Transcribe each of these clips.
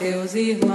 teus irmãos.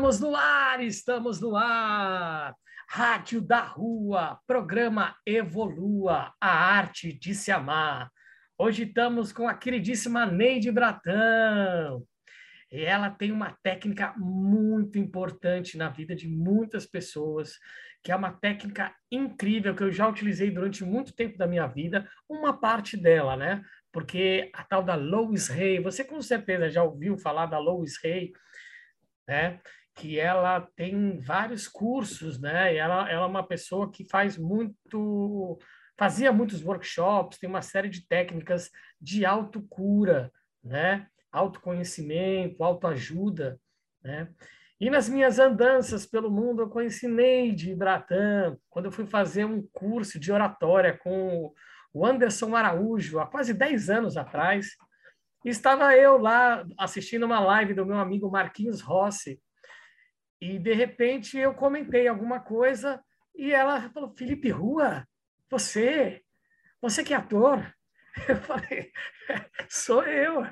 Estamos no ar, estamos no ar. Rádio da Rua, programa Evolua, a arte de se amar. Hoje estamos com a queridíssima Neide Bratão. E ela tem uma técnica muito importante na vida de muitas pessoas, que é uma técnica incrível que eu já utilizei durante muito tempo da minha vida, uma parte dela, né? Porque a tal da Lois Hay, você com certeza já ouviu falar da Lois Hay, né? Que ela tem vários cursos, né? E ela, ela é uma pessoa que faz muito, fazia muitos workshops, tem uma série de técnicas de autocura, né? Autoconhecimento, autoajuda, né? E nas minhas andanças pelo mundo, eu conheci Neide Bratan, quando eu fui fazer um curso de oratória com o Anderson Araújo, há quase 10 anos atrás, estava eu lá assistindo uma live do meu amigo Marquinhos Rossi. E de repente eu comentei alguma coisa e ela falou: Felipe Rua, você, você que é ator? Eu falei: sou eu.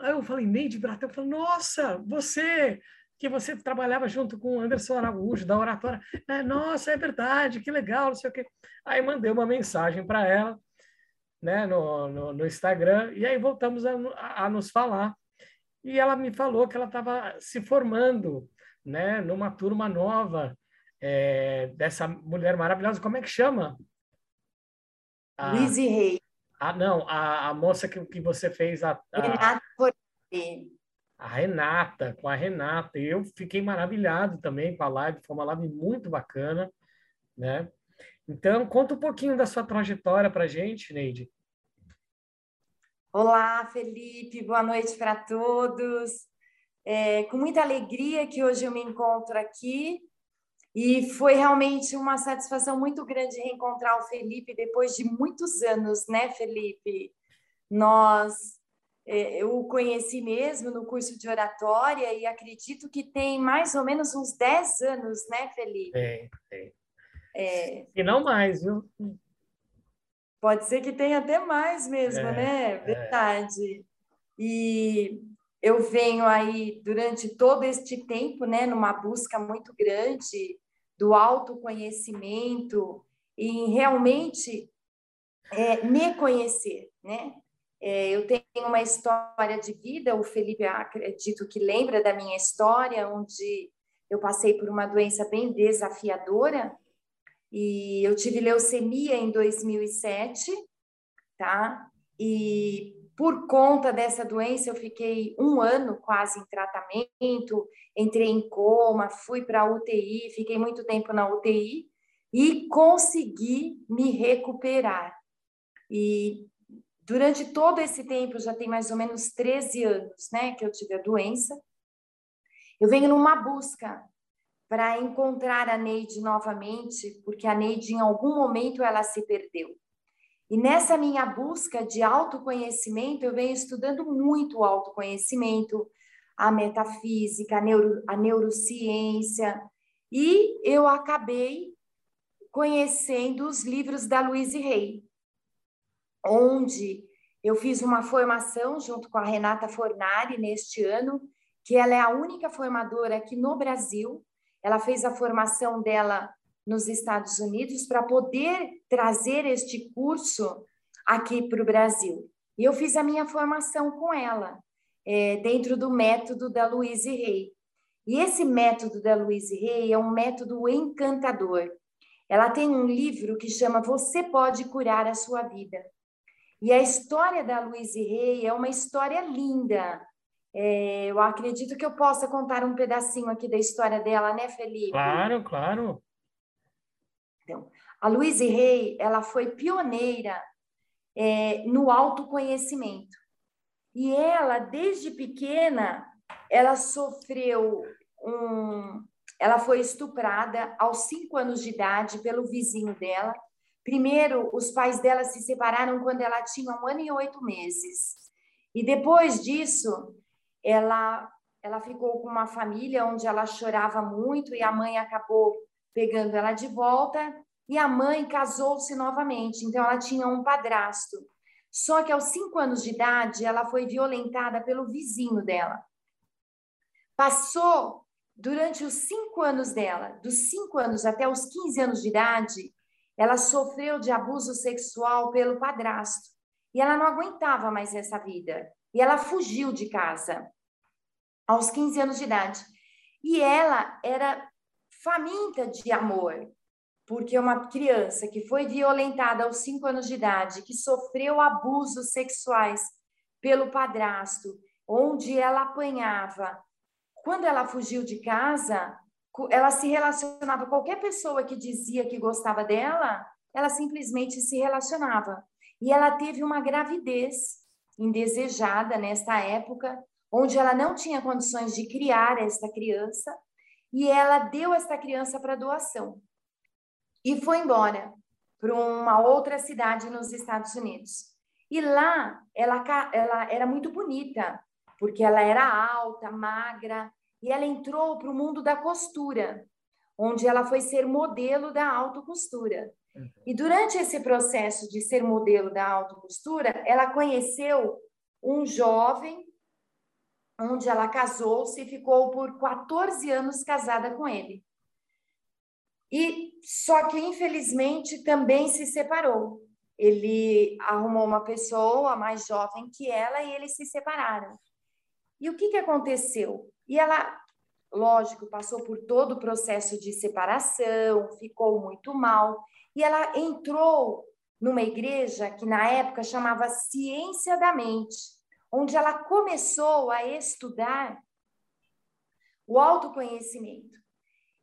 Aí eu falei: Neide Bratão, eu falei: nossa, você que você trabalhava junto com o Anderson Araújo, da oratória. É, nossa, é verdade, que legal, não sei o quê. Aí mandei uma mensagem para ela né, no, no, no, Instagram, e aí voltamos a, a, a, nos falar. E ela me falou que ela estava se formando né, numa turma nova é, dessa mulher maravilhosa. Como é que chama? A... Lizzie Rey. Ah, não, a, a moça que, que você fez a. a... Renata A Renata, com a Renata. Eu fiquei maravilhado também com a live, foi uma live muito bacana, né? Então, conta um pouquinho da sua trajetória para a gente, Neide. Olá, Felipe, boa noite para todos. É, com muita alegria que hoje eu me encontro aqui e foi realmente uma satisfação muito grande reencontrar o Felipe depois de muitos anos, né, Felipe? Nós, é, eu o conheci mesmo no curso de oratória e acredito que tem mais ou menos uns 10 anos, né, Felipe? Tem, tem. É... E não mais, viu? Pode ser que tenha até mais mesmo, é, né? É. Verdade. E eu venho aí durante todo este tempo, né, numa busca muito grande do autoconhecimento e realmente é, me conhecer, né? É, eu tenho uma história de vida, o Felipe acredito que lembra da minha história, onde eu passei por uma doença bem desafiadora e eu tive leucemia em 2007, tá? E por conta dessa doença eu fiquei um ano quase em tratamento, entrei em coma, fui para UTI, fiquei muito tempo na UTI e consegui me recuperar. E durante todo esse tempo, já tem mais ou menos 13 anos, né, que eu tive a doença, eu venho numa busca para encontrar a Neide novamente, porque a Neide, em algum momento, ela se perdeu. E nessa minha busca de autoconhecimento, eu venho estudando muito o autoconhecimento, a metafísica, a, neuro, a neurociência, e eu acabei conhecendo os livros da Louise Hay, onde eu fiz uma formação junto com a Renata Fornari neste ano, que ela é a única formadora aqui no Brasil. Ela fez a formação dela nos Estados Unidos para poder trazer este curso aqui para o Brasil. E eu fiz a minha formação com ela, é, dentro do método da Louise Hay. E esse método da Louise Hay é um método encantador. Ela tem um livro que chama Você Pode Curar a Sua Vida. E a história da Louise Hay é uma história linda. É, eu acredito que eu possa contar um pedacinho aqui da história dela, né, Felipe? Claro, claro. Então, a Louise Hay, ela foi pioneira é, no autoconhecimento. E ela, desde pequena, ela sofreu um, ela foi estuprada aos cinco anos de idade pelo vizinho dela. Primeiro, os pais dela se separaram quando ela tinha um ano e oito meses. E depois disso, ela, ela ficou com uma família onde ela chorava muito e a mãe acabou pegando ela de volta. E a mãe casou-se novamente, então ela tinha um padrasto. Só que aos cinco anos de idade, ela foi violentada pelo vizinho dela. Passou durante os cinco anos dela, dos cinco anos até os 15 anos de idade, ela sofreu de abuso sexual pelo padrasto. E ela não aguentava mais essa vida. E ela fugiu de casa aos 15 anos de idade. E ela era faminta de amor, porque uma criança que foi violentada aos 5 anos de idade, que sofreu abusos sexuais pelo padrasto, onde ela apanhava, quando ela fugiu de casa, ela se relacionava com qualquer pessoa que dizia que gostava dela, ela simplesmente se relacionava. E ela teve uma gravidez indesejada nesta época, onde ela não tinha condições de criar esta criança, e ela deu esta criança para doação. E foi embora para uma outra cidade nos Estados Unidos. E lá ela, ela era muito bonita, porque ela era alta, magra, e ela entrou para o mundo da costura, onde ela foi ser modelo da autocostura. Uhum. E durante esse processo de ser modelo da autocostura, ela conheceu um jovem, onde ela casou-se e ficou por 14 anos casada com ele. E só que infelizmente também se separou. Ele arrumou uma pessoa mais jovem que ela e eles se separaram. E o que, que aconteceu? E ela, lógico, passou por todo o processo de separação, ficou muito mal, e ela entrou numa igreja que na época chamava Ciência da Mente, onde ela começou a estudar o autoconhecimento.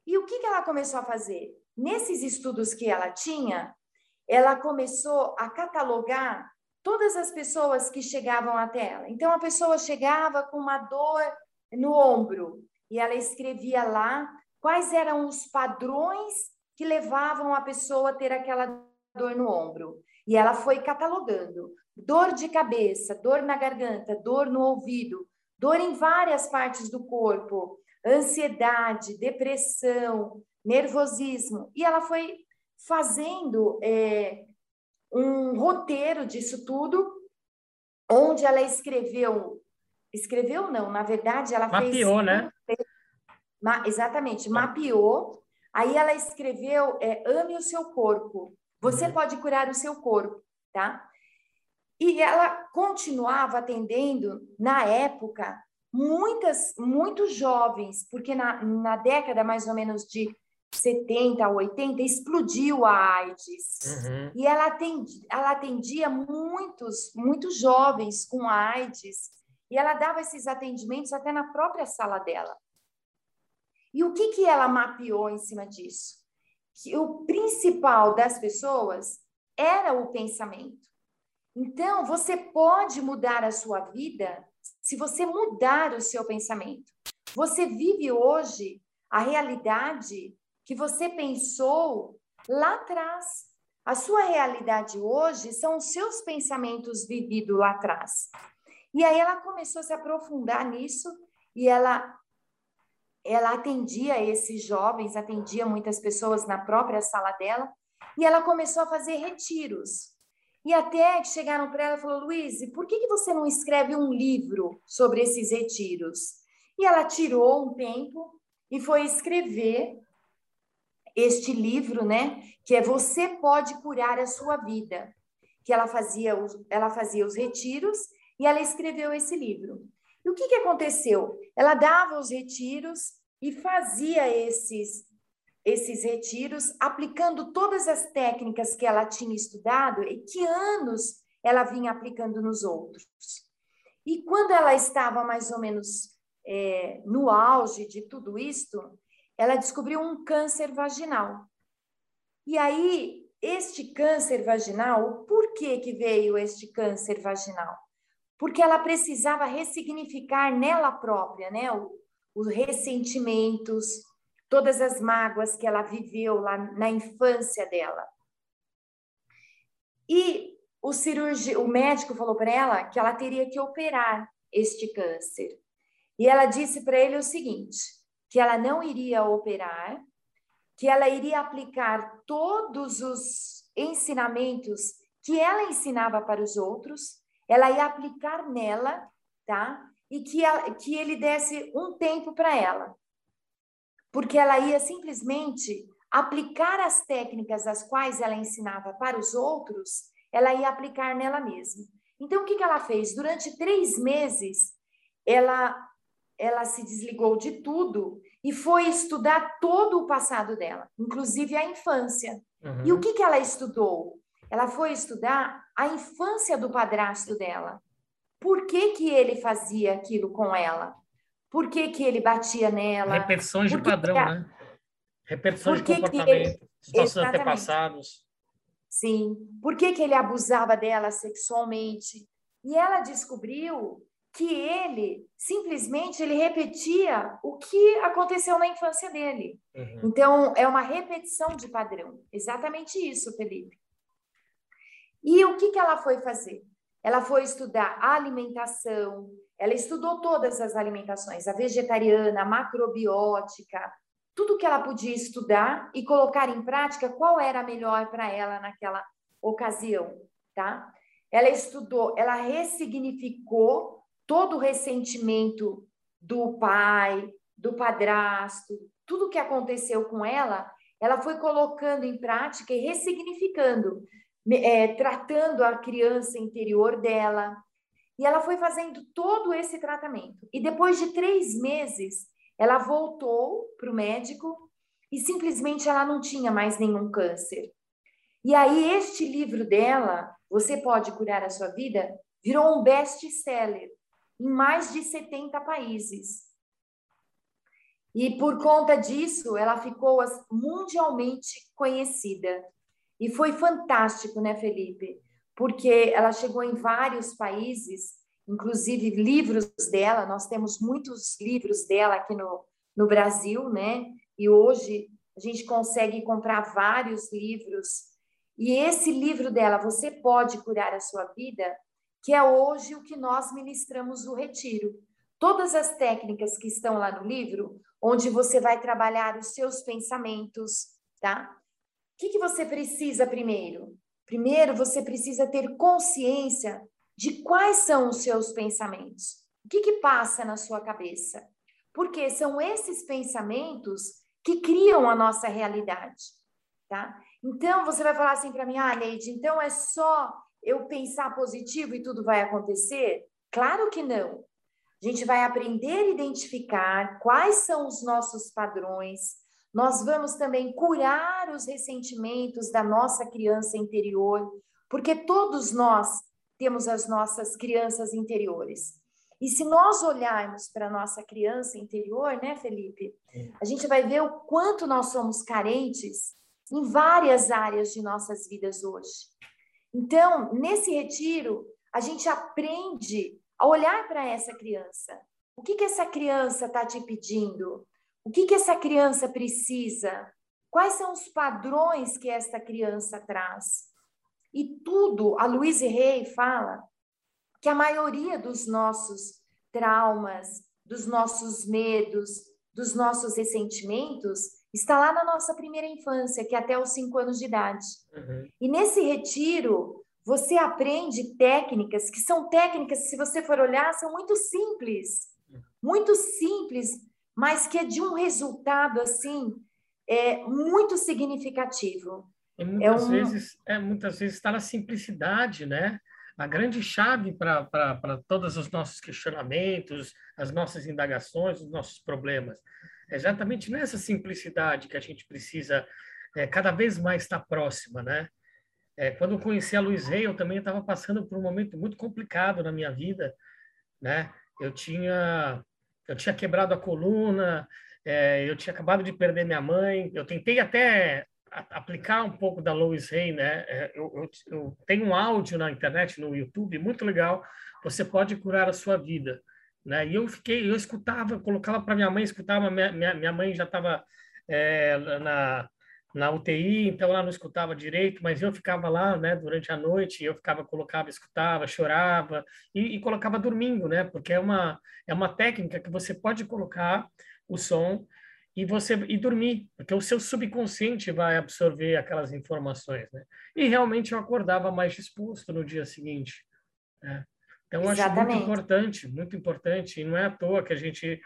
E o que, que ela começou a fazer? Nesses estudos que ela tinha, ela começou a catalogar todas as pessoas que chegavam até ela. Então, a pessoa chegava com uma dor no ombro e ela escrevia lá quais eram os padrões que levavam a pessoa a ter aquela dor no ombro. E ela foi catalogando: dor de cabeça, dor na garganta, dor no ouvido, dor em várias partes do corpo, ansiedade, depressão, nervosismo. E ela foi fazendo é, um roteiro disso tudo, onde ela escreveu, escreveu não, na verdade ela mapeou, fez... Mapeou, né? Ma, exatamente, mapeou. Aí ela escreveu, é, ame o seu corpo. Você uhum. pode curar o seu corpo, tá? E ela continuava atendendo, na época, muitas, muitos jovens, porque na, na década mais ou menos de 70 a 80 explodiu a AIDS. Uhum. E ela atendia, ela atendia muitos, muitos jovens com AIDS. E ela dava esses atendimentos até na própria sala dela. E o que, que ela mapeou em cima disso? Que o principal das pessoas era o pensamento. Então, você pode mudar a sua vida se você mudar o seu pensamento. Você vive hoje a realidade que você pensou lá atrás. A sua realidade hoje são os seus pensamentos vividos lá atrás. E aí ela começou a se aprofundar nisso e ela ela atendia esses jovens, atendia muitas pessoas na própria sala dela, e ela começou a fazer retiros. E até que chegaram para ela e falou: Luiz, por que, que você não escreve um livro sobre esses retiros? E ela tirou um tempo e foi escrever este livro, né? Que é Você Pode Curar a Sua Vida. Que ela fazia ela fazia os retiros e ela escreveu esse livro. E o que, que aconteceu? Ela dava os retiros e fazia esses, esses retiros, aplicando todas as técnicas que ela tinha estudado e que anos ela vinha aplicando nos outros. E quando ela estava mais ou menos é, no auge de tudo isto, ela descobriu um câncer vaginal. E aí, este câncer vaginal, por que, que veio este câncer vaginal? porque ela precisava ressignificar nela própria, né, os ressentimentos, todas as mágoas que ela viveu lá na infância dela. E o cirurgi, o médico falou para ela que ela teria que operar este câncer. E ela disse para ele o seguinte, que ela não iria operar, que ela iria aplicar todos os ensinamentos que ela ensinava para os outros ela ia aplicar nela, tá? E que, ela, que ele desse um tempo para ela. Porque ela ia simplesmente aplicar as técnicas as quais ela ensinava para os outros, ela ia aplicar nela mesma. Então, o que, que ela fez? Durante três meses, ela, ela se desligou de tudo e foi estudar todo o passado dela, inclusive a infância. Uhum. E o que, que ela estudou? Ela foi estudar a infância do padrasto dela. Por que, que ele fazia aquilo com ela? Por que, que ele batia nela? Repetições de padrão, a... né? Repetições de comportamento, ele... situações antepassados. Sim. Por que, que ele abusava dela sexualmente? E ela descobriu que ele simplesmente ele repetia o que aconteceu na infância dele. Uhum. Então é uma repetição de padrão. Exatamente isso, Felipe. E o que, que ela foi fazer? Ela foi estudar a alimentação, ela estudou todas as alimentações, a vegetariana, a macrobiótica, tudo que ela podia estudar e colocar em prática qual era melhor para ela naquela ocasião, tá? Ela estudou, ela ressignificou todo o ressentimento do pai, do padrasto, tudo que aconteceu com ela, ela foi colocando em prática e ressignificando é, tratando a criança interior dela. E ela foi fazendo todo esse tratamento. E depois de três meses, ela voltou para o médico e simplesmente ela não tinha mais nenhum câncer. E aí, este livro dela, Você Pode Curar a Sua Vida, virou um best-seller em mais de 70 países. E por conta disso, ela ficou mundialmente conhecida. E foi fantástico, né, Felipe? Porque ela chegou em vários países, inclusive livros dela, nós temos muitos livros dela aqui no, no Brasil, né? E hoje a gente consegue comprar vários livros. E esse livro dela, Você Pode Curar a Sua Vida, que é hoje o que nós ministramos no Retiro. Todas as técnicas que estão lá no livro, onde você vai trabalhar os seus pensamentos, tá? O que, que você precisa primeiro? Primeiro, você precisa ter consciência de quais são os seus pensamentos. O que, que passa na sua cabeça? Porque são esses pensamentos que criam a nossa realidade, tá? Então, você vai falar assim para mim, ah, Neide, então é só eu pensar positivo e tudo vai acontecer? Claro que não. A gente vai aprender a identificar quais são os nossos padrões. Nós vamos também curar os ressentimentos da nossa criança interior, porque todos nós temos as nossas crianças interiores. E se nós olharmos para a nossa criança interior, né, Felipe, a gente vai ver o quanto nós somos carentes em várias áreas de nossas vidas hoje. Então, nesse retiro, a gente aprende a olhar para essa criança. O que, que essa criança está te pedindo? O que, que essa criança precisa? Quais são os padrões que esta criança traz? E tudo, a Louise Rey fala que a maioria dos nossos traumas, dos nossos medos, dos nossos ressentimentos está lá na nossa primeira infância, que é até os cinco anos de idade. Uhum. E nesse retiro, você aprende técnicas que são técnicas, se você for olhar, são muito simples, muito simples, mas que é de um resultado assim é muito significativo. E muitas é um... vezes, é muitas vezes está na simplicidade, né? A grande chave para todos os nossos questionamentos, as nossas indagações, os nossos problemas. É exatamente nessa simplicidade que a gente precisa é, cada vez mais estar próxima, né? É, quando eu conheci a Luiz Rey, eu também estava passando por um momento muito complicado na minha vida, né? Eu tinha eu tinha quebrado a coluna, é, eu tinha acabado de perder minha mãe. Eu tentei até aplicar um pouco da Lois Rey, né? É, eu, eu, eu, tenho um áudio na internet, no YouTube, muito legal. Você pode curar a sua vida, né? E eu fiquei, eu escutava, colocava para minha mãe, escutava. Minha, minha, minha mãe já estava é, na na UTI, então ela não escutava direito, mas eu ficava lá, né, durante a noite, eu ficava, colocava, escutava, chorava e, e, colocava dormindo, né, porque é uma, é uma técnica que você pode colocar o som e você e dormir, porque o seu subconsciente vai absorver aquelas informações, né, e realmente eu acordava mais disposto no dia seguinte, né? Então, eu acho muito importante, muito importante, e não é à toa que a gente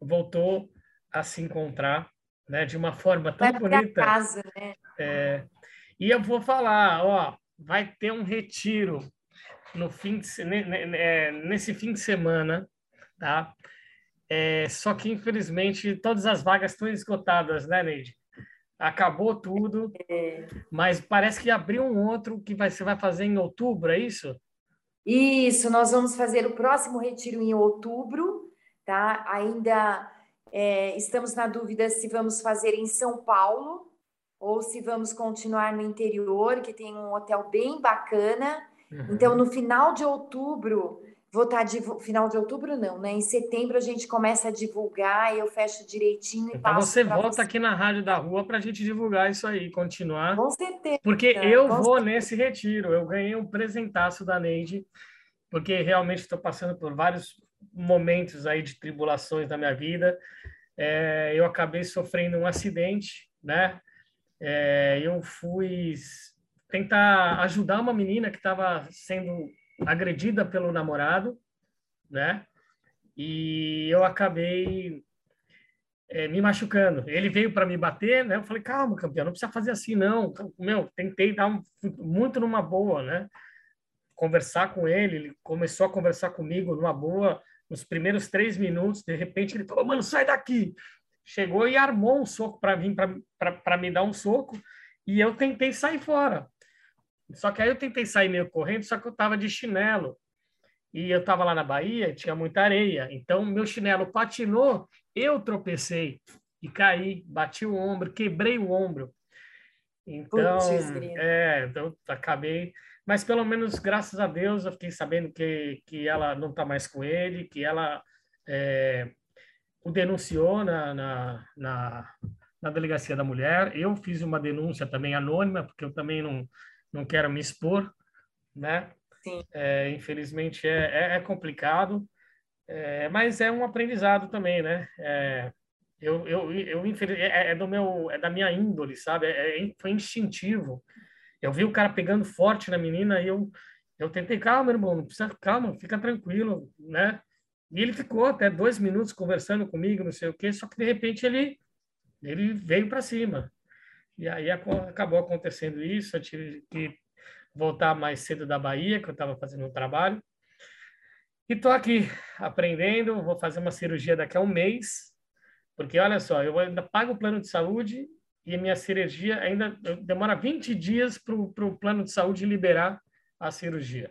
voltou a se encontrar né? De uma forma tão vai bonita. Casa, né? É, e eu vou falar, ó, vai ter um retiro no fim de, nesse fim de semana, tá? É, só que infelizmente todas as vagas estão esgotadas, né, Neide? Acabou tudo, é. mas parece que abriu um outro que vai, você vai fazer em outubro, é isso? Isso, nós vamos fazer o próximo retiro em outubro, tá? Ainda é, estamos na dúvida se vamos fazer em São Paulo ou se vamos continuar no interior, que tem um hotel bem bacana. Uhum. Então, no final de outubro, vou estar tá final de outubro não, né? Em setembro a gente começa a divulgar e eu fecho direitinho e então você volta você. aqui na rádio da rua para a gente divulgar isso aí, continuar. Com certeza. Porque eu vou certeza. nesse retiro. Eu ganhei um presentaço da Neide, porque realmente estou passando por vários momentos aí de tribulações na minha vida, é, eu acabei sofrendo um acidente, né? É, eu fui tentar ajudar uma menina que estava sendo agredida pelo namorado, né? E eu acabei é, me machucando. Ele veio para me bater, né? Eu falei, calma, campeão, não precisa fazer assim, não. Meu, tentei dar um, muito numa boa, né? Conversar com ele, ele começou a conversar comigo numa boa, nos primeiros três minutos, de repente ele falou, mano, sai daqui. Chegou e armou um soco para vir para me dar um soco e eu tentei sair fora. Só que aí eu tentei sair meio correndo, só que eu estava de chinelo. E eu estava lá na Bahia, tinha muita areia. Então, meu chinelo patinou, eu tropecei e caí, bati o ombro, quebrei o ombro. Então, é, então acabei mas pelo menos, graças a Deus, eu fiquei sabendo que, que ela não está mais com ele, que ela é, o denunciou na, na, na, na, delegacia da mulher. Eu fiz uma denúncia também anônima, porque eu também não, não quero me expor, né? É, infelizmente é, é, é complicado, é, mas é um aprendizado também, né? É, eu, eu, eu, é, é, do meu, é da minha índole, sabe? É foi instintivo. Eu vi o cara pegando forte na menina e eu, eu tentei, calma, irmão, não precisa, calma, fica tranquilo, né? E ele ficou até dois minutos conversando comigo, não sei o quê, só que de repente ele, ele veio para cima. E aí acabou acontecendo isso, eu tive que voltar mais cedo da Bahia, que eu estava fazendo um trabalho. E estou aqui aprendendo, vou fazer uma cirurgia daqui a um mês, porque olha só, eu ainda pago o plano de saúde e minha cirurgia ainda demora 20 dias para o plano de saúde liberar a cirurgia.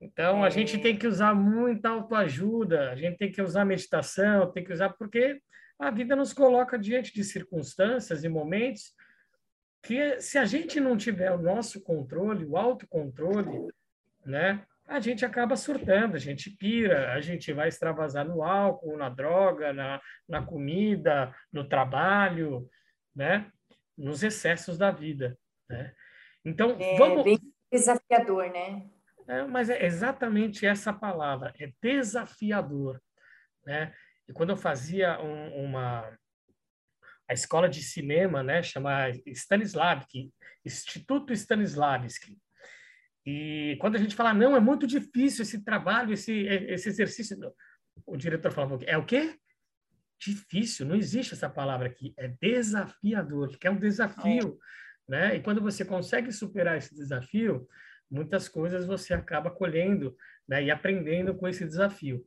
Então, a gente tem que usar muita autoajuda, a gente tem que usar meditação, tem que usar, porque a vida nos coloca diante de circunstâncias e momentos que, se a gente não tiver o nosso controle, o autocontrole, né, a gente acaba surtando, a gente pira, a gente vai extravasar no álcool, na droga, na, na comida, no trabalho, né? Nos excessos da vida, né? Então, é vamos... bem desafiador, né? É, mas é exatamente essa palavra, é desafiador, né? E quando eu fazia um, uma a escola de cinema, né, chama Stanislavski, Instituto Stanislavski, e quando a gente fala, não, é muito difícil esse trabalho, esse, esse exercício, o diretor falava, é o quê? Difícil, não existe essa palavra aqui, é desafiador, que é um desafio, é. né? E quando você consegue superar esse desafio, muitas coisas você acaba colhendo né, e aprendendo com esse desafio.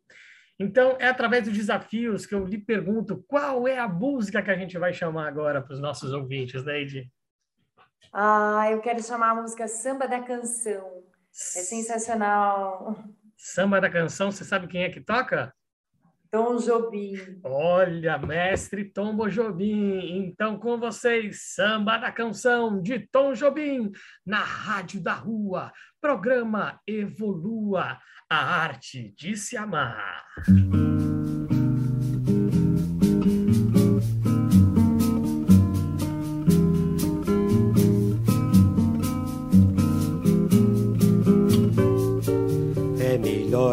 Então, é através dos desafios que eu lhe pergunto qual é a música que a gente vai chamar agora para os nossos ouvintes, né, Edi? Ah, eu quero chamar a música Samba da Canção. É sensacional. Samba da Canção, você sabe quem é que toca? Tom Jobim. Olha, mestre Tom Jobim. Então, com vocês, Samba da Canção de Tom Jobim, na Rádio da Rua. Programa Evolua, a arte de se amar.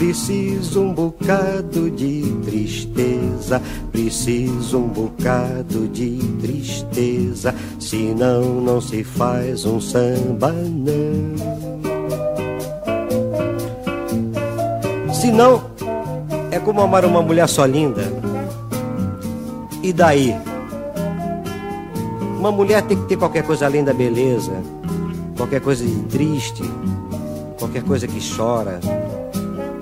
preciso um bocado de tristeza, preciso um bocado de tristeza, senão não se faz um samba não. Senão é como amar uma mulher só linda. E daí? Uma mulher tem que ter qualquer coisa além da beleza qualquer coisa de triste, qualquer coisa que chora,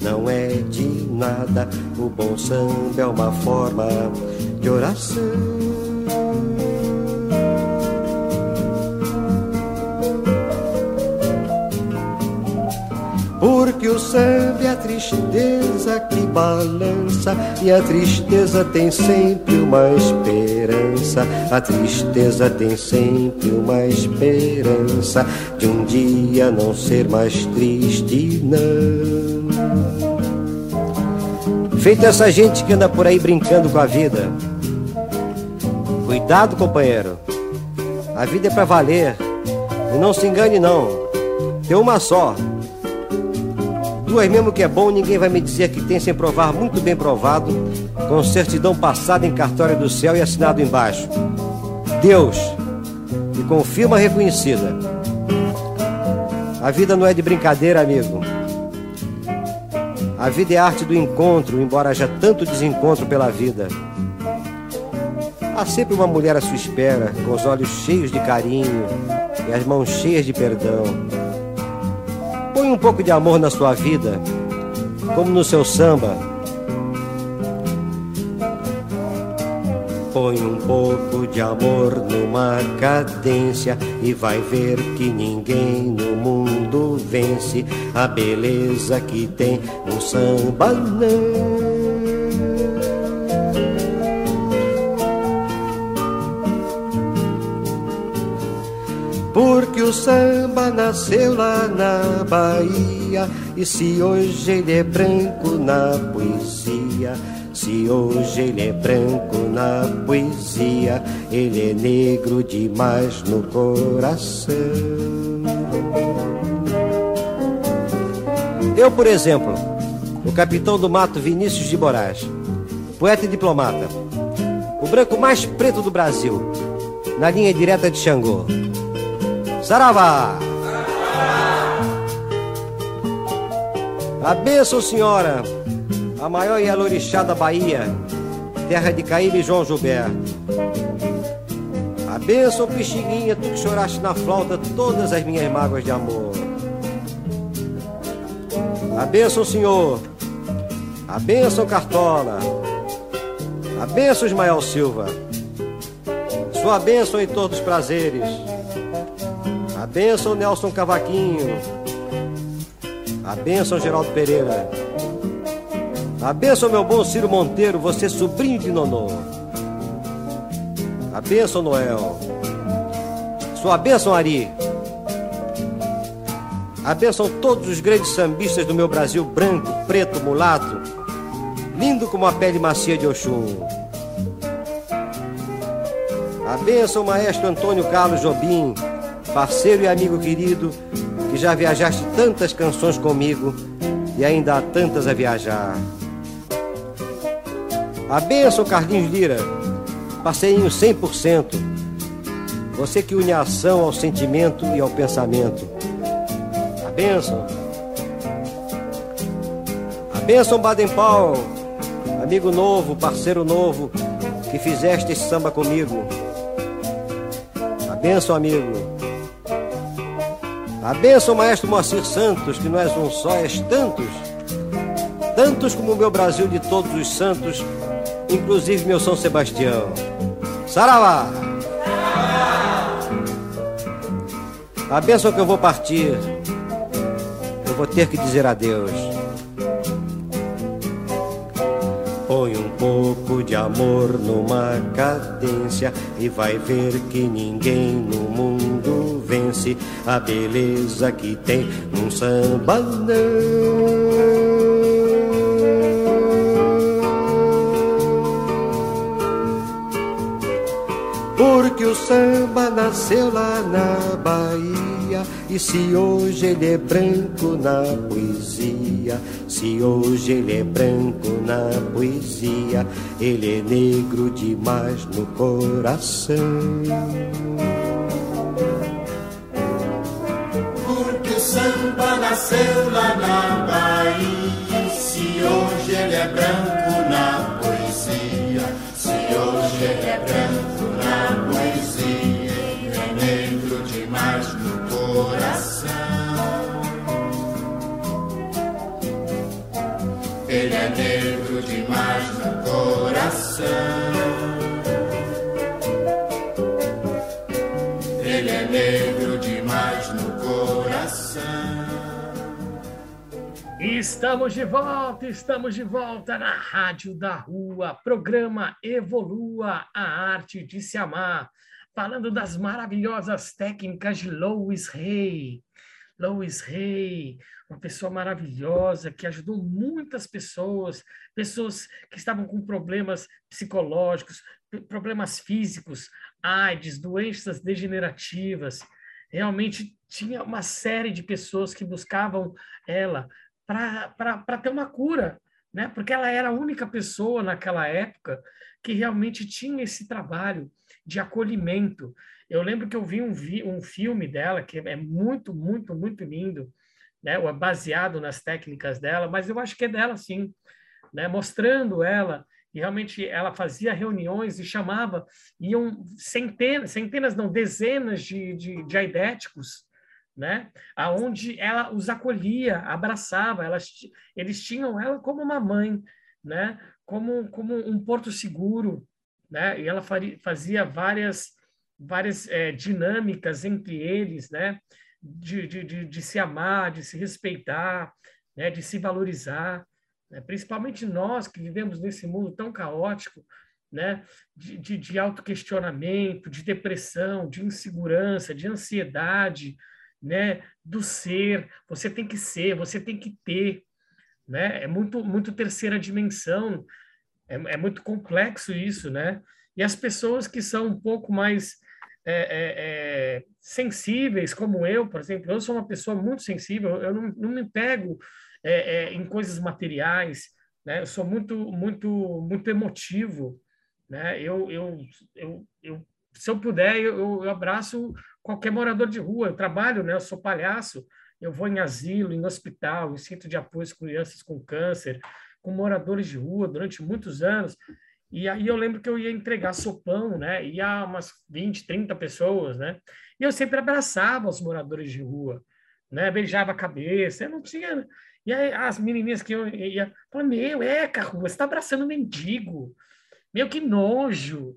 não é de nada. O bom samba é uma forma de oração. Porque o samba é a tristeza que balança E a tristeza tem sempre uma esperança A tristeza tem sempre uma esperança De um dia não ser mais triste, não Feito essa gente que anda por aí brincando com a vida Cuidado, companheiro A vida é pra valer E não se engane não Tem uma só Duas mesmo que é bom, ninguém vai me dizer que tem sem provar muito bem provado, com certidão passada em cartório do céu e assinado embaixo. Deus, e com firma reconhecida. A vida não é de brincadeira, amigo. A vida é arte do encontro, embora haja tanto desencontro pela vida. Há sempre uma mulher à sua espera, com os olhos cheios de carinho e as mãos cheias de perdão Põe um pouco de amor na sua vida, como no seu samba. põe um pouco de amor numa cadência e vai ver que ninguém no mundo vence a beleza que tem no samba não. Porque o samba nasceu lá na Bahia e se hoje ele é branco na poesia se hoje ele é branco na poesia, ele é negro demais no coração. Eu, por exemplo, o capitão do mato Vinícius de Moraes, poeta e diplomata, o branco mais preto do Brasil, na linha direta de Xangô. Saravá! A benção, senhora, a maior Yalorixá da Bahia, terra de Caíbe e João Gilberto. A benção, Pixinguinha, tu que choraste na flauta todas as minhas mágoas de amor. A benção, Senhor. A benção, Cartola. A benção, Ismael Silva. Sua bênção em todos os prazeres. A bênção, Nelson Cavaquinho. A bênção, Geraldo Pereira. A bênção, meu bom Ciro Monteiro, você sobrinho de Nonô. A bênção, Noel. Sua bênção, Ari. A bênção todos os grandes sambistas do meu Brasil branco, preto, mulato, lindo como a pele macia de Oxum. A bênção, maestro Antônio Carlos Jobim, parceiro e amigo querido, que já viajaste tantas canções comigo e ainda há tantas a viajar. A benção, Carlinhos Lira. Passeinho 100%. Você que une a ação ao sentimento e ao pensamento. A benção. A benção, Baden Powell. Amigo novo, parceiro novo, que fizeste esse samba comigo. A benção, amigo. A benção, maestro Moacir Santos, que não és um só, és tantos. Tantos como o meu Brasil de todos os santos inclusive meu São Sebastião. Saravá! A bênção que eu vou partir, eu vou ter que dizer adeus. Põe um pouco de amor numa cadência e vai ver que ninguém no mundo vence a beleza que tem num samba não. Porque o samba nasceu lá na Bahia. E se hoje ele é branco na poesia, se hoje ele é branco na poesia, ele é negro demais no coração. Porque o samba nasceu lá na Bahia. Se hoje ele é branco coração. Ele é negro demais no coração. Estamos de volta, estamos de volta na Rádio da Rua, programa Evolua a Arte de Se Amar falando das maravilhosas técnicas de Louis Rey. Louis Rey, uma pessoa maravilhosa que ajudou muitas pessoas, pessoas que estavam com problemas psicológicos, problemas físicos, AIDS, doenças degenerativas. Realmente tinha uma série de pessoas que buscavam ela para ter uma cura, né? porque ela era a única pessoa naquela época que realmente tinha esse trabalho de acolhimento. Eu lembro que eu vi um, vi um filme dela que é muito, muito, muito lindo, né? baseado nas técnicas dela, mas eu acho que é dela sim, né? mostrando ela e realmente ela fazia reuniões e chamava, iam centenas, centenas não, dezenas de, de, de aidéticos, né? Aonde ela os acolhia, abraçava, elas, eles tinham ela como uma mãe, né? Como, como um porto seguro, né? E ela faria, fazia várias várias é, dinâmicas entre eles, né? De, de, de, de, se amar, de se respeitar, né? De se valorizar, né? principalmente nós que vivemos nesse mundo tão caótico, né? De, de, de autoquestionamento, de depressão, de insegurança, de ansiedade, né? Do ser. Você tem que ser, você tem que ter, né? É muito, muito terceira dimensão. É, é muito complexo isso, né? E as pessoas que são um pouco mais é, é, é, sensíveis, como eu, por exemplo, eu sou uma pessoa muito sensível, eu não, não me pego é, é, em coisas materiais, né? Eu sou muito, muito, muito emotivo, né? Eu, eu, eu, eu se eu puder, eu, eu abraço qualquer morador de rua. Eu trabalho, né? Eu sou palhaço. Eu vou em asilo, em hospital, em centro de apoio às crianças com câncer, com moradores de rua durante muitos anos. E aí eu lembro que eu ia entregar sopão, né? Ia umas 20, 30 pessoas, né? E eu sempre abraçava os moradores de rua, né? Beijava a cabeça, eu não tinha... E aí as menininhas que eu ia... Falavam, meu, Eca, rua, você está abraçando mendigo. Meu, que nojo.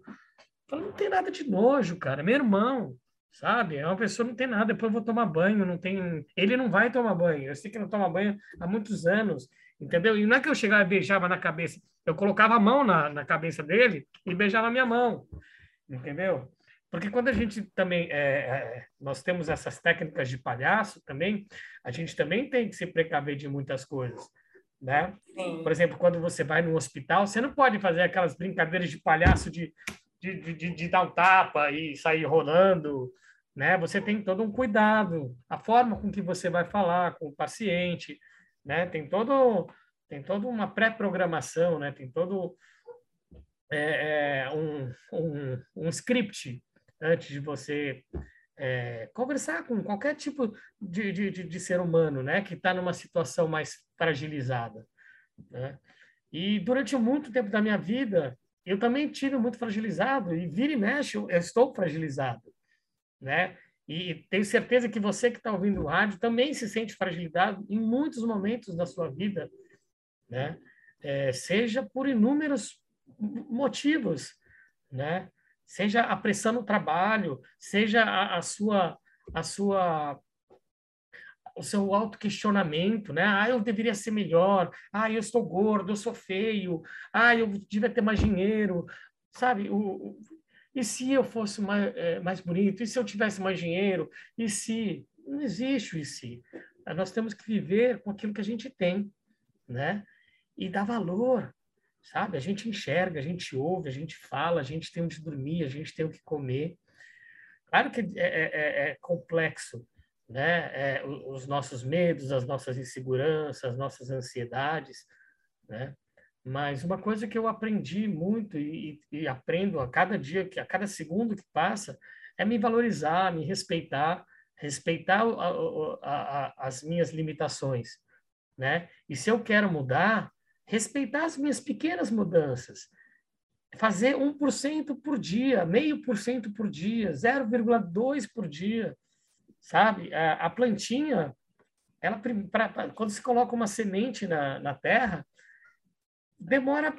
Eu não tem nada de nojo, cara. Meu irmão, sabe? É uma pessoa não tem nada. Depois eu vou tomar banho, não tem... Ele não vai tomar banho. Eu sei que não toma banho há muitos anos, entendeu? E não é que eu chegava e beijava na cabeça. Eu colocava a mão na, na cabeça dele e beijava a minha mão, entendeu? Porque quando a gente também, é, é, nós temos essas técnicas de palhaço também, a gente também tem que se precaver de muitas coisas, né? Sim. Por exemplo, quando você vai no hospital, você não pode fazer aquelas brincadeiras de palhaço de, de, de, de dar um tapa e sair rolando, né? Você tem todo um cuidado, a forma com que você vai falar com o paciente, né? Tem todo tem toda uma pré-programação, né? Tem todo é, é, um, um, um script antes de você é, conversar com qualquer tipo de, de, de, ser humano, né? Que está numa situação mais fragilizada, né? E durante muito tempo da minha vida, eu também tive muito fragilizado e vira e mexe, eu estou fragilizado, né? E tenho certeza que você que está ouvindo o rádio também se sente fragilizado em muitos momentos da sua vida, né? É, seja por inúmeros motivos, né? Seja a pressão no trabalho, seja a, a sua a sua o seu autoquestionamento, né? Ah, eu deveria ser melhor. Ah, eu estou gordo, eu sou feio. Ah, eu devia ter mais dinheiro. Sabe? O, o e se eu fosse mais, é, mais bonito? E se eu tivesse mais dinheiro? E se? Não existe o e se. Nós temos que viver com aquilo que a gente tem, né? e dá valor, sabe? A gente enxerga, a gente ouve, a gente fala, a gente tem onde dormir, a gente tem o que comer. Claro que é, é, é, é complexo, né? É, os nossos medos, as nossas inseguranças, as nossas ansiedades, né? Mas uma coisa que eu aprendi muito e, e, aprendo a cada dia, a cada segundo que passa, é me valorizar, me respeitar, respeitar a, a, a, as minhas limitações, né? E se eu quero mudar, respeitar as minhas pequenas mudanças, fazer 1% por dia, meio por cento por dia, 0,2 por dia, sabe? A, a plantinha, ela pra, pra, quando se coloca uma semente na, na terra, demora,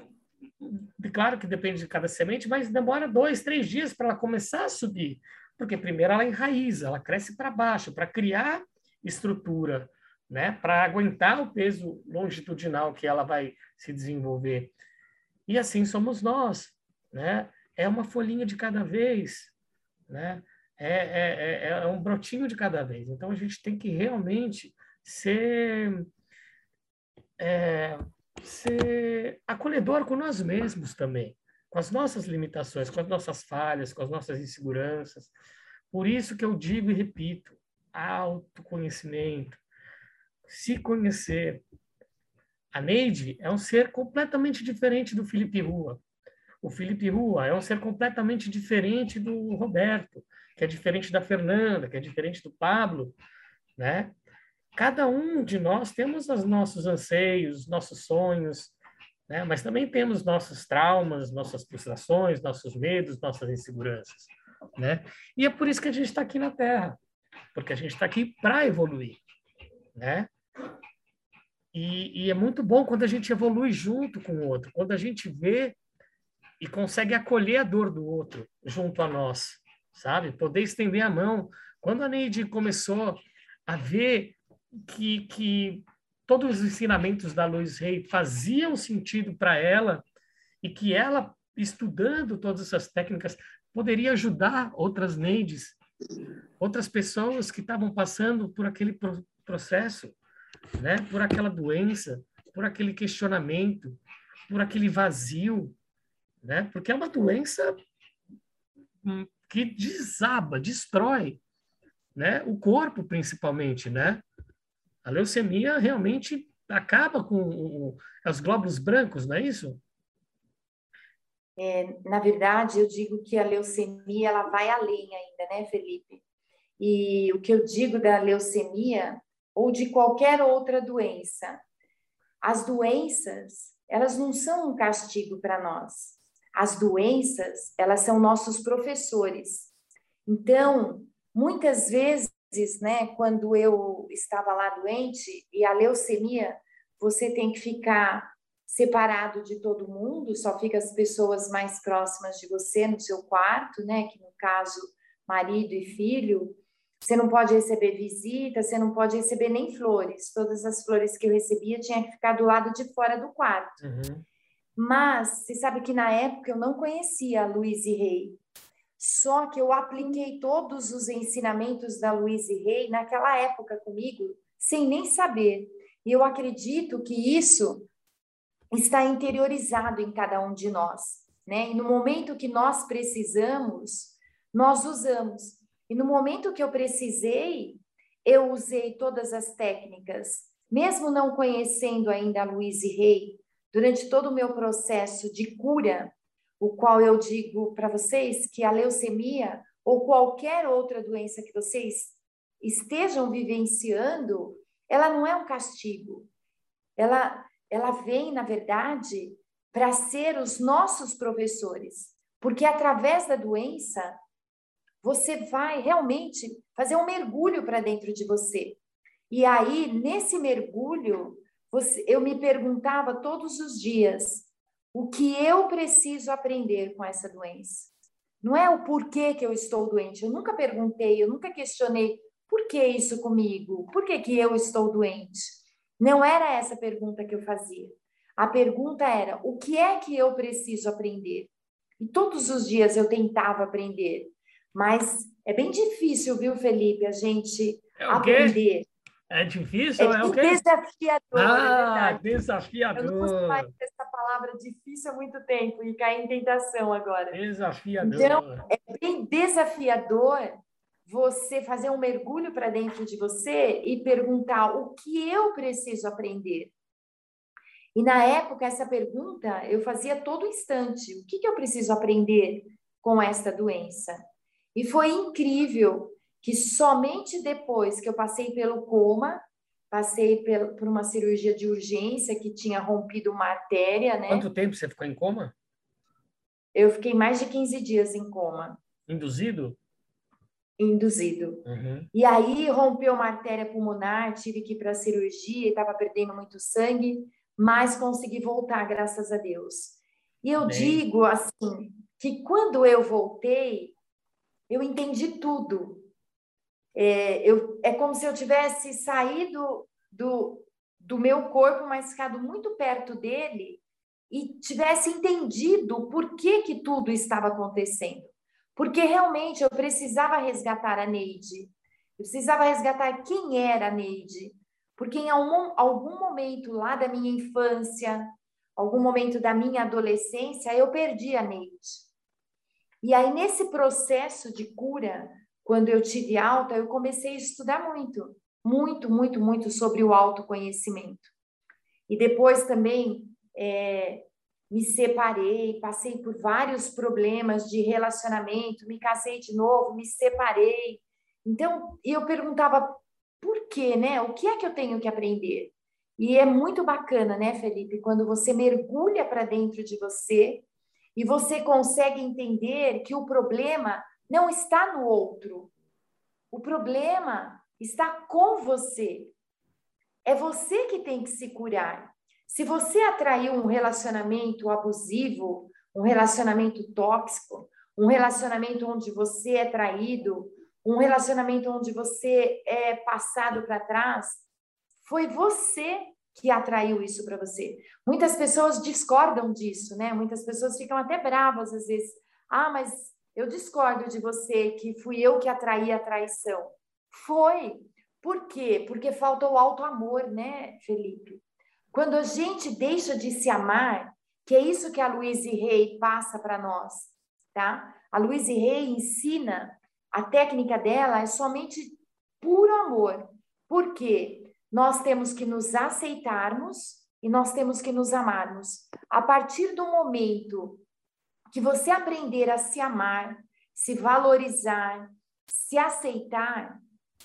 claro que depende de cada semente, mas demora dois, três dias para ela começar a subir, porque primeiro ela enraiza, ela cresce para baixo, para criar estrutura, né, para aguentar o peso longitudinal que ela vai se desenvolver. E assim somos nós, né? É uma folhinha de cada vez, né? É, é, é, é um brotinho de cada vez. Então a gente tem que realmente ser, é, ser acolhedor com nós mesmos também, com as nossas limitações, com as nossas falhas, com as nossas inseguranças. Por isso que eu digo e repito, autoconhecimento, se conhecer. A Neide é um ser completamente diferente do Felipe Rua. O Felipe Rua é um ser completamente diferente do Roberto, que é diferente da Fernanda, que é diferente do Pablo, né? Cada um de nós temos os nossos anseios, nossos sonhos, né? Mas também temos nossos traumas, nossas frustrações, nossos medos, nossas inseguranças, né? E é por isso que a gente está aqui na Terra, porque a gente está aqui para evoluir, né? E, e, é muito bom quando a gente evolui junto com o outro, quando a gente vê e consegue acolher a dor do outro junto a nós, sabe? Poder estender a mão. Quando a Neide começou a ver que, que todos os ensinamentos da Luiz Rei faziam sentido para ela e que ela estudando todas essas técnicas, poderia ajudar outras Neides, outras pessoas que estavam passando por aquele processo, né? por aquela doença, por aquele questionamento, por aquele vazio, né? porque é uma doença hum, que desaba, destrói né? o corpo, principalmente. Né? A leucemia realmente acaba com os glóbulos brancos, não é isso? É, na verdade, eu digo que a leucemia ela vai além ainda, né, Felipe? E o que eu digo da leucemia ou de qualquer outra doença, as doenças elas não são um castigo para nós. As doenças elas são nossos professores. Então, muitas vezes, né, quando eu estava lá doente e a leucemia, você tem que ficar separado de todo mundo, só fica as pessoas mais próximas de você no seu quarto, né? Que no caso, marido e filho. Você não pode receber visita, você não pode receber nem flores. Todas as flores que eu recebia tinha que ficar do lado de fora do quarto. Uhum. Mas você sabe que na época eu não conhecia a Louise Rey. Só que eu apliquei todos os ensinamentos da Louise Rey naquela época comigo, sem nem saber. E eu acredito que isso está interiorizado em cada um de nós, né? E no momento que nós precisamos, nós usamos. E no momento que eu precisei, eu usei todas as técnicas, mesmo não conhecendo ainda a Louise Rey, durante todo o meu processo de cura, o qual eu digo para vocês que a leucemia ou qualquer outra doença que vocês estejam vivenciando, ela não é um castigo. Ela ela vem, na verdade, para ser os nossos professores, porque através da doença você vai realmente fazer um mergulho para dentro de você. E aí, nesse mergulho, você, eu me perguntava todos os dias o que eu preciso aprender com essa doença. Não é o porquê que eu estou doente. Eu nunca perguntei, eu nunca questionei por que isso comigo, por que, que eu estou doente. Não era essa a pergunta que eu fazia. A pergunta era: o que é que eu preciso aprender? E todos os dias eu tentava aprender, mas é bem difícil, viu, Felipe, a gente é aprender. É difícil? É, é o quê? desafiador. É ah, é desafiador. Eu não consigo mais essa palavra difícil há muito tempo e cair em tentação agora. Desafiador. Então, é bem desafiador você fazer um mergulho para dentro de você e perguntar o que eu preciso aprender. E na época, essa pergunta eu fazia todo instante: o que, que eu preciso aprender com esta doença? E foi incrível que somente depois que eu passei pelo coma, passei por uma cirurgia de urgência que tinha rompido uma artéria, né? Quanto tempo você ficou em coma? Eu fiquei mais de 15 dias em coma. Induzido? induzido. Uhum. E aí rompeu uma artéria pulmonar, tive que ir para a cirurgia, estava perdendo muito sangue, mas consegui voltar, graças a Deus. E eu Bem... digo assim, que quando eu voltei, eu entendi tudo. É, eu, é como se eu tivesse saído do, do meu corpo, mas ficado muito perto dele e tivesse entendido por que, que tudo estava acontecendo. Porque realmente eu precisava resgatar a Neide. Eu precisava resgatar quem era a Neide. Porque em algum, algum momento lá da minha infância, algum momento da minha adolescência, eu perdi a Neide. E aí, nesse processo de cura, quando eu tive alta, eu comecei a estudar muito, muito, muito, muito sobre o autoconhecimento. E depois também é, me separei, passei por vários problemas de relacionamento, me casei de novo, me separei. Então, eu perguntava por quê, né? O que é que eu tenho que aprender? E é muito bacana, né, Felipe, quando você mergulha para dentro de você e você consegue entender que o problema não está no outro. O problema está com você. É você que tem que se curar. Se você atraiu um relacionamento abusivo, um relacionamento tóxico, um relacionamento onde você é traído, um relacionamento onde você é passado para trás, foi você que atraiu isso para você. Muitas pessoas discordam disso, né? Muitas pessoas ficam até bravas às vezes. Ah, mas eu discordo de você que fui eu que atraí a traição. Foi. Por quê? Porque faltou alto amor, né, Felipe? Quando a gente deixa de se amar, que é isso que a Louise Rey passa para nós, tá? A Louise Rey ensina, a técnica dela é somente puro amor. Por quê? Nós temos que nos aceitarmos e nós temos que nos amarmos. A partir do momento que você aprender a se amar, se valorizar, se aceitar,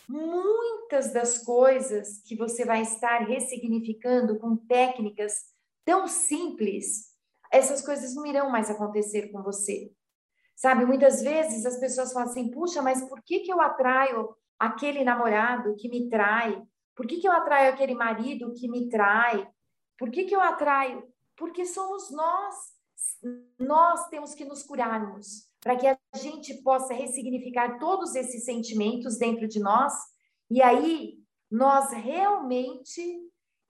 muitas das coisas que você vai estar ressignificando com técnicas tão simples, essas coisas não irão mais acontecer com você. Sabe, muitas vezes as pessoas falam assim: puxa, mas por que, que eu atraio aquele namorado que me trai? Por que, que eu atraio aquele marido que me trai? Por que, que eu atraio? Porque somos nós. Nós temos que nos curarmos para que a gente possa ressignificar todos esses sentimentos dentro de nós e aí nós realmente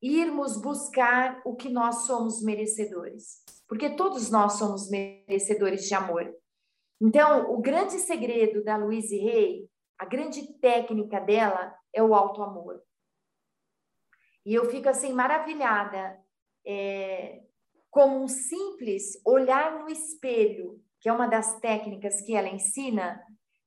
irmos buscar o que nós somos merecedores. Porque todos nós somos merecedores de amor. Então, o grande segredo da Louise Hay, a grande técnica dela é o alto amor. E eu fico assim maravilhada, é, como um simples olhar no espelho, que é uma das técnicas que ela ensina.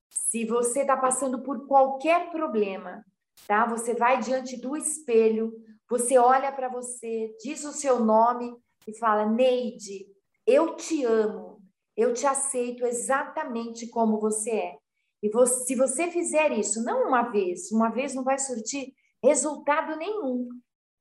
Se você está passando por qualquer problema, tá? Você vai diante do espelho, você olha para você, diz o seu nome e fala: Neide, eu te amo, eu te aceito exatamente como você é. E você, se você fizer isso, não uma vez, uma vez não vai surtir resultado nenhum,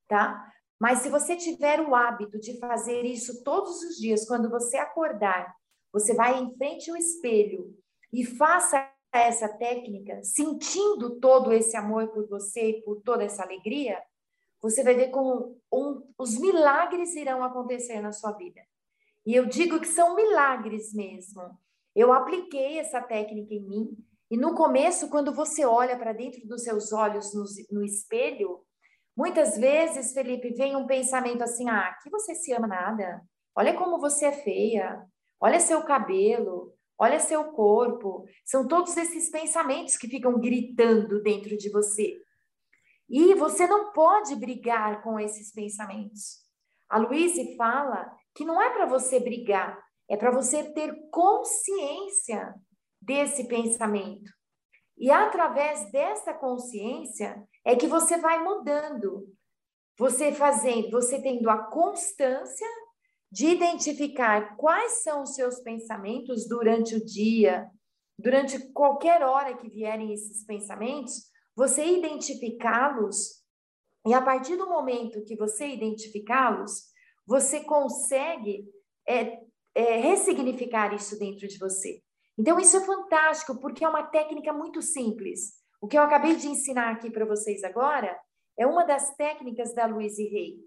tá? Mas se você tiver o hábito de fazer isso todos os dias, quando você acordar, você vai em frente ao espelho e faça essa técnica, sentindo todo esse amor por você e por toda essa alegria, você vai ver como um, os milagres irão acontecer na sua vida. E eu digo que são milagres mesmo. Eu apliquei essa técnica em mim, e no começo, quando você olha para dentro dos seus olhos no, no espelho, muitas vezes, Felipe, vem um pensamento assim: ah, que você se ama nada. Olha como você é feia. Olha seu cabelo. Olha seu corpo. São todos esses pensamentos que ficam gritando dentro de você. E você não pode brigar com esses pensamentos. A Luíse fala que não é para você brigar, é para você ter consciência desse pensamento. E através dessa consciência é que você vai mudando. Você fazendo, você tendo a constância de identificar quais são os seus pensamentos durante o dia, durante qualquer hora que vierem esses pensamentos, você identificá-los, e a partir do momento que você identificá-los, você consegue é, é, ressignificar isso dentro de você. Então, isso é fantástico, porque é uma técnica muito simples. O que eu acabei de ensinar aqui para vocês agora é uma das técnicas da Louise Hay.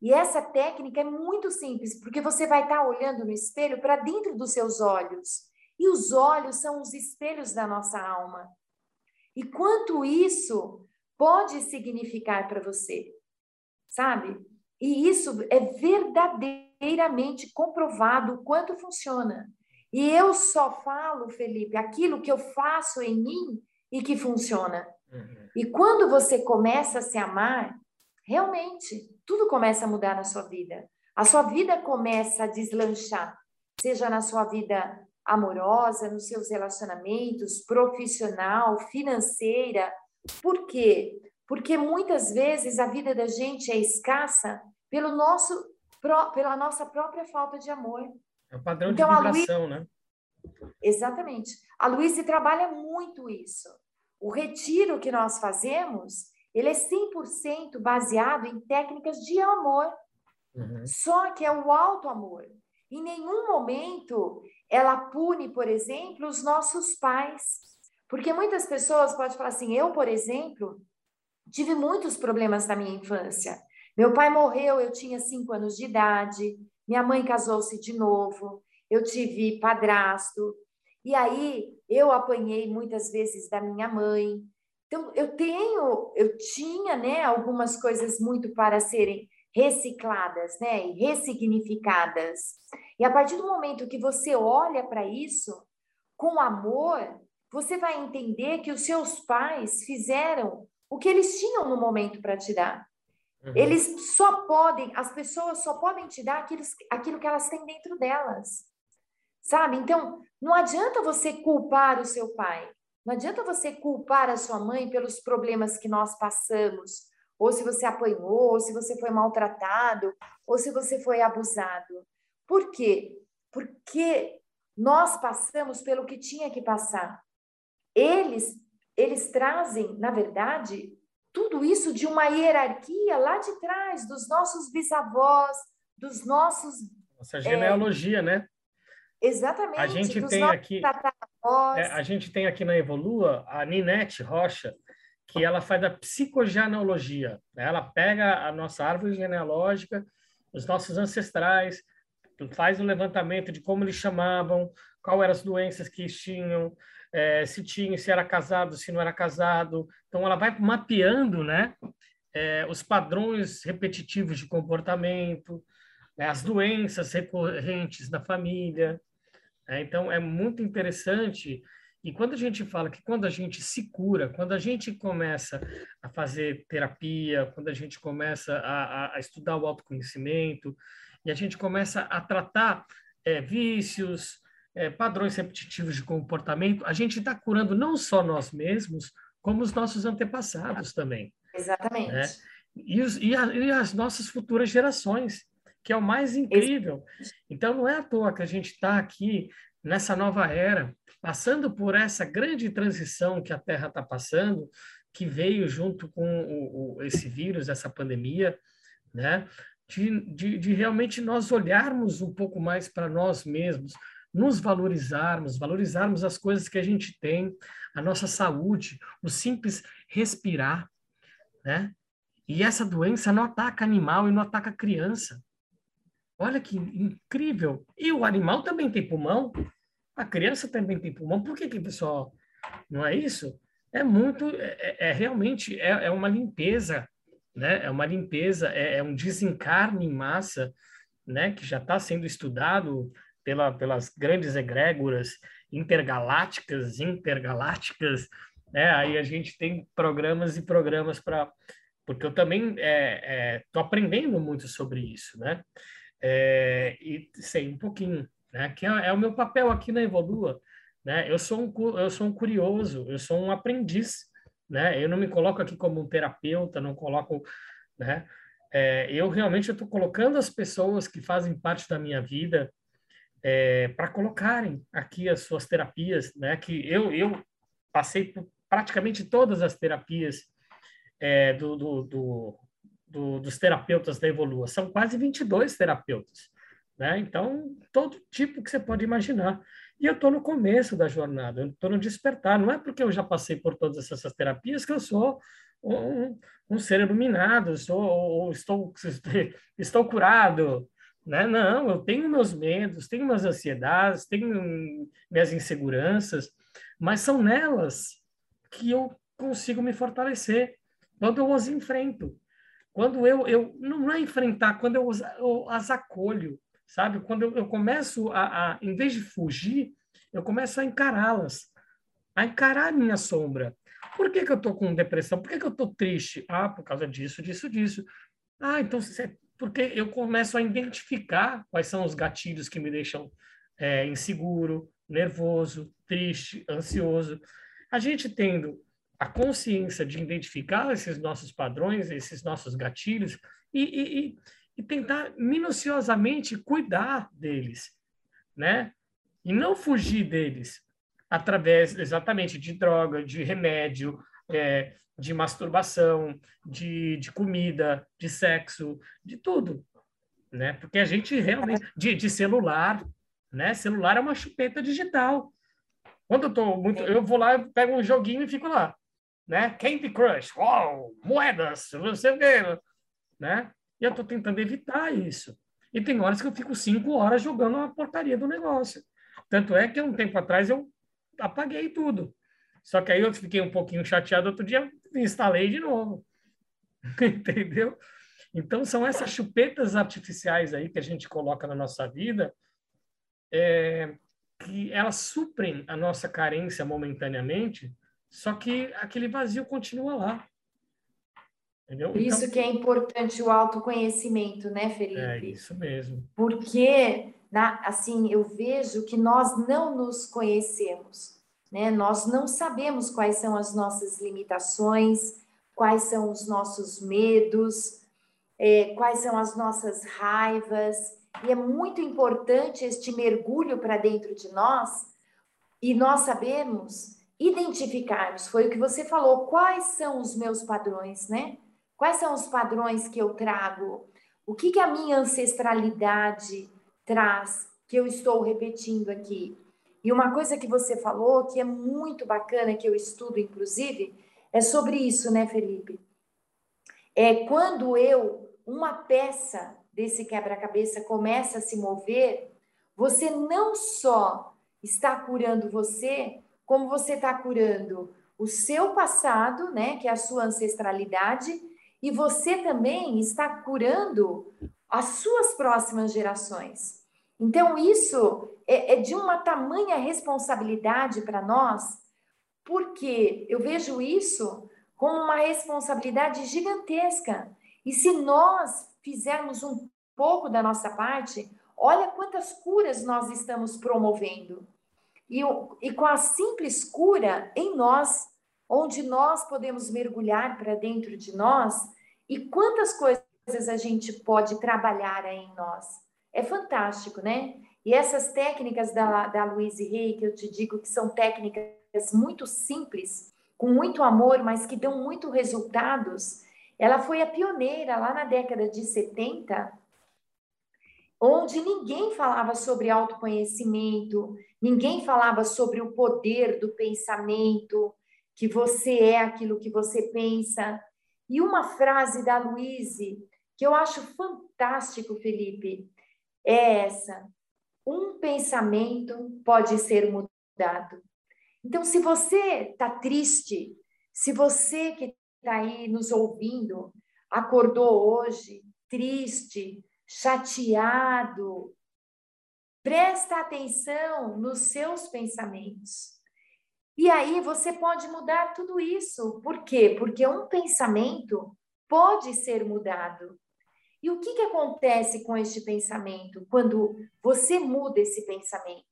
E essa técnica é muito simples, porque você vai estar olhando no espelho para dentro dos seus olhos. E os olhos são os espelhos da nossa alma. E quanto isso pode significar para você, sabe? E isso é verdadeiramente comprovado o quanto funciona. E eu só falo, Felipe, aquilo que eu faço em mim e que funciona. Uhum. E quando você começa a se amar, realmente tudo começa a mudar na sua vida. A sua vida começa a deslanchar, seja na sua vida amorosa, nos seus relacionamentos, profissional, financeira. Por quê? Porque muitas vezes a vida da gente é escassa pelo nosso, pela nossa própria falta de amor. É o padrão então, de vibração, Luiz... né? Exatamente. A Luísa trabalha muito isso. O retiro que nós fazemos ele é 100% baseado em técnicas de amor. Uhum. Só que é o alto amor. Em nenhum momento ela pune, por exemplo, os nossos pais. Porque muitas pessoas podem falar assim: eu, por exemplo, tive muitos problemas na minha infância. Meu pai morreu, eu tinha cinco anos de idade. Minha mãe casou-se de novo. Eu tive padrasto. E aí eu apanhei muitas vezes da minha mãe. Então, eu tenho, eu tinha, né, algumas coisas muito para serem recicladas, né, e ressignificadas. E a partir do momento que você olha para isso com amor, você vai entender que os seus pais fizeram o que eles tinham no momento para te dar. Uhum. Eles só podem, as pessoas só podem te dar aquilo, aquilo que elas têm dentro delas. Sabe? Então, não adianta você culpar o seu pai. Não adianta você culpar a sua mãe pelos problemas que nós passamos, ou se você apanhou, ou se você foi maltratado, ou se você foi abusado. Por quê? Porque nós passamos pelo que tinha que passar. Eles eles trazem, na verdade, tudo isso de uma hierarquia lá de trás, dos nossos bisavós, dos nossos. Nossa genealogia, é, né? Exatamente. A gente tem aqui. É, a gente tem aqui na Evolua a Ninete Rocha, que ela faz a psicogenealogia. Né? Ela pega a nossa árvore genealógica, os nossos ancestrais, faz o um levantamento de como eles chamavam, quais eram as doenças que eles tinham, é, se tinha, se era casado, se não era casado. Então, ela vai mapeando, né, é, os padrões repetitivos de comportamento, né, as doenças recorrentes da família. Né? Então, é muito interessante. E quando a gente fala que quando a gente se cura, quando a gente começa a fazer terapia, quando a gente começa a, a estudar o autoconhecimento, e a gente começa a tratar é, vícios, é, padrões repetitivos de comportamento, a gente está curando não só nós mesmos, como os nossos antepassados também. Exatamente. Né? E, os, e, a, e, as nossas futuras gerações, que é o mais incrível. Então, não é à toa que a gente está aqui nessa nova era, passando por essa grande transição que a Terra está passando, que veio junto com o, o, esse vírus, essa pandemia, né? De, de, de realmente nós olharmos um pouco mais para nós mesmos, nos valorizarmos, valorizarmos as coisas que a gente tem, a nossa saúde, o simples respirar, né? E essa doença não ataca animal e não ataca criança. Olha que incrível. E o animal também tem pulmão, a criança também tem pulmão. Por que que, pessoal, não é isso? É muito, é, é, é realmente, é, é, uma limpeza, né? É uma limpeza, é, é um desencarne em massa, né? Que já está sendo estudado pela, pelas grandes egrégoras intergalácticas, intergalácticas, né? Aí a gente tem programas e programas para... Porque eu também estou é, é, aprendendo muito sobre isso, né? É, e sei um pouquinho, né? Que é, é, o meu papel aqui na Evolua, né? Eu sou um, eu sou um curioso, eu sou um aprendiz, né? Eu não me coloco aqui como um terapeuta, não coloco, né? É, eu realmente estou colocando as pessoas que fazem parte da minha vida é, para colocarem aqui as suas terapias, né? Que eu, eu passei por praticamente todas as terapias é, do, do, do, do, dos terapeutas da Evolua. São quase 22 terapeutas, né? Então, todo tipo que você pode imaginar. E eu estou no começo da jornada, eu estou no despertar. Não é porque eu já passei por todas essas terapias que eu sou um, um ser iluminado, sou, ou estou, estou curado, né? Não, eu tenho meus medos, tenho minhas ansiedades, tenho minhas inseguranças, mas são nelas que eu consigo me fortalecer quando eu as enfrento. Quando eu, eu não é enfrentar, quando eu, eu as acolho, sabe? Quando eu, eu começo a, a, em vez de fugir, eu começo a encará-las, a encarar a minha sombra. Por que, que eu estou com depressão? Por que, que eu estou triste? Ah, por causa disso, disso, disso. Ah, então você porque eu começo a identificar quais são os gatilhos que me deixam é, inseguro, nervoso, triste, ansioso. A gente tendo a consciência de identificar esses nossos padrões, esses nossos gatilhos e, e, e tentar minuciosamente cuidar deles, né? E não fugir deles através exatamente de droga, de remédio, é, de masturbação, de, de comida, de sexo, de tudo, né? Porque a gente realmente de, de celular, né? Celular é uma chupeta digital. Quando eu tô muito, eu vou lá, pego um joguinho e fico lá, né? Candy Crush, uau, moedas, o quê, né? E eu tô tentando evitar isso. E tem horas que eu fico cinco horas jogando a portaria do negócio. Tanto é que um tempo atrás eu apaguei tudo. Só que aí eu fiquei um pouquinho chateado outro dia, instalei de novo. Entendeu? Então, são essas chupetas artificiais aí que a gente coloca na nossa vida, é, que elas suprem a nossa carência momentaneamente, só que aquele vazio continua lá. Entendeu? Por isso então, que é importante o autoconhecimento, né, Felipe? É isso mesmo. Porque, na, assim, eu vejo que nós não nos conhecemos, né? Nós não sabemos quais são as nossas limitações, quais são os nossos medos, é, quais são as nossas raivas. E é muito importante este mergulho para dentro de nós e nós sabemos identificarmos, foi o que você falou, quais são os meus padrões, né? Quais são os padrões que eu trago? O que, que a minha ancestralidade traz que eu estou repetindo aqui? E uma coisa que você falou que é muito bacana, que eu estudo inclusive, é sobre isso, né, Felipe? É quando eu, uma peça desse quebra-cabeça começa a se mover, você não só está curando você, como você está curando o seu passado, né, que é a sua ancestralidade, e você também está curando as suas próximas gerações. Então, isso é, é de uma tamanha responsabilidade para nós, porque eu vejo isso como uma responsabilidade gigantesca. E se nós fizermos um pouco da nossa parte, olha quantas curas nós estamos promovendo. E, e com a simples cura em nós, onde nós podemos mergulhar para dentro de nós e quantas coisas a gente pode trabalhar aí em nós. É fantástico, né? E essas técnicas da, da Louise Hay, que eu te digo que são técnicas muito simples, com muito amor, mas que dão muito resultados, ela foi a pioneira lá na década de 70, onde ninguém falava sobre autoconhecimento, ninguém falava sobre o poder do pensamento, que você é aquilo que você pensa. E uma frase da Luíse que eu acho fantástico, Felipe, é essa: um pensamento pode ser mudado. Então, se você está triste, se você que está aí nos ouvindo acordou hoje triste, chateado, presta atenção nos seus pensamentos. E aí você pode mudar tudo isso. Por quê? Porque um pensamento pode ser mudado. E o que, que acontece com este pensamento quando você muda esse pensamento?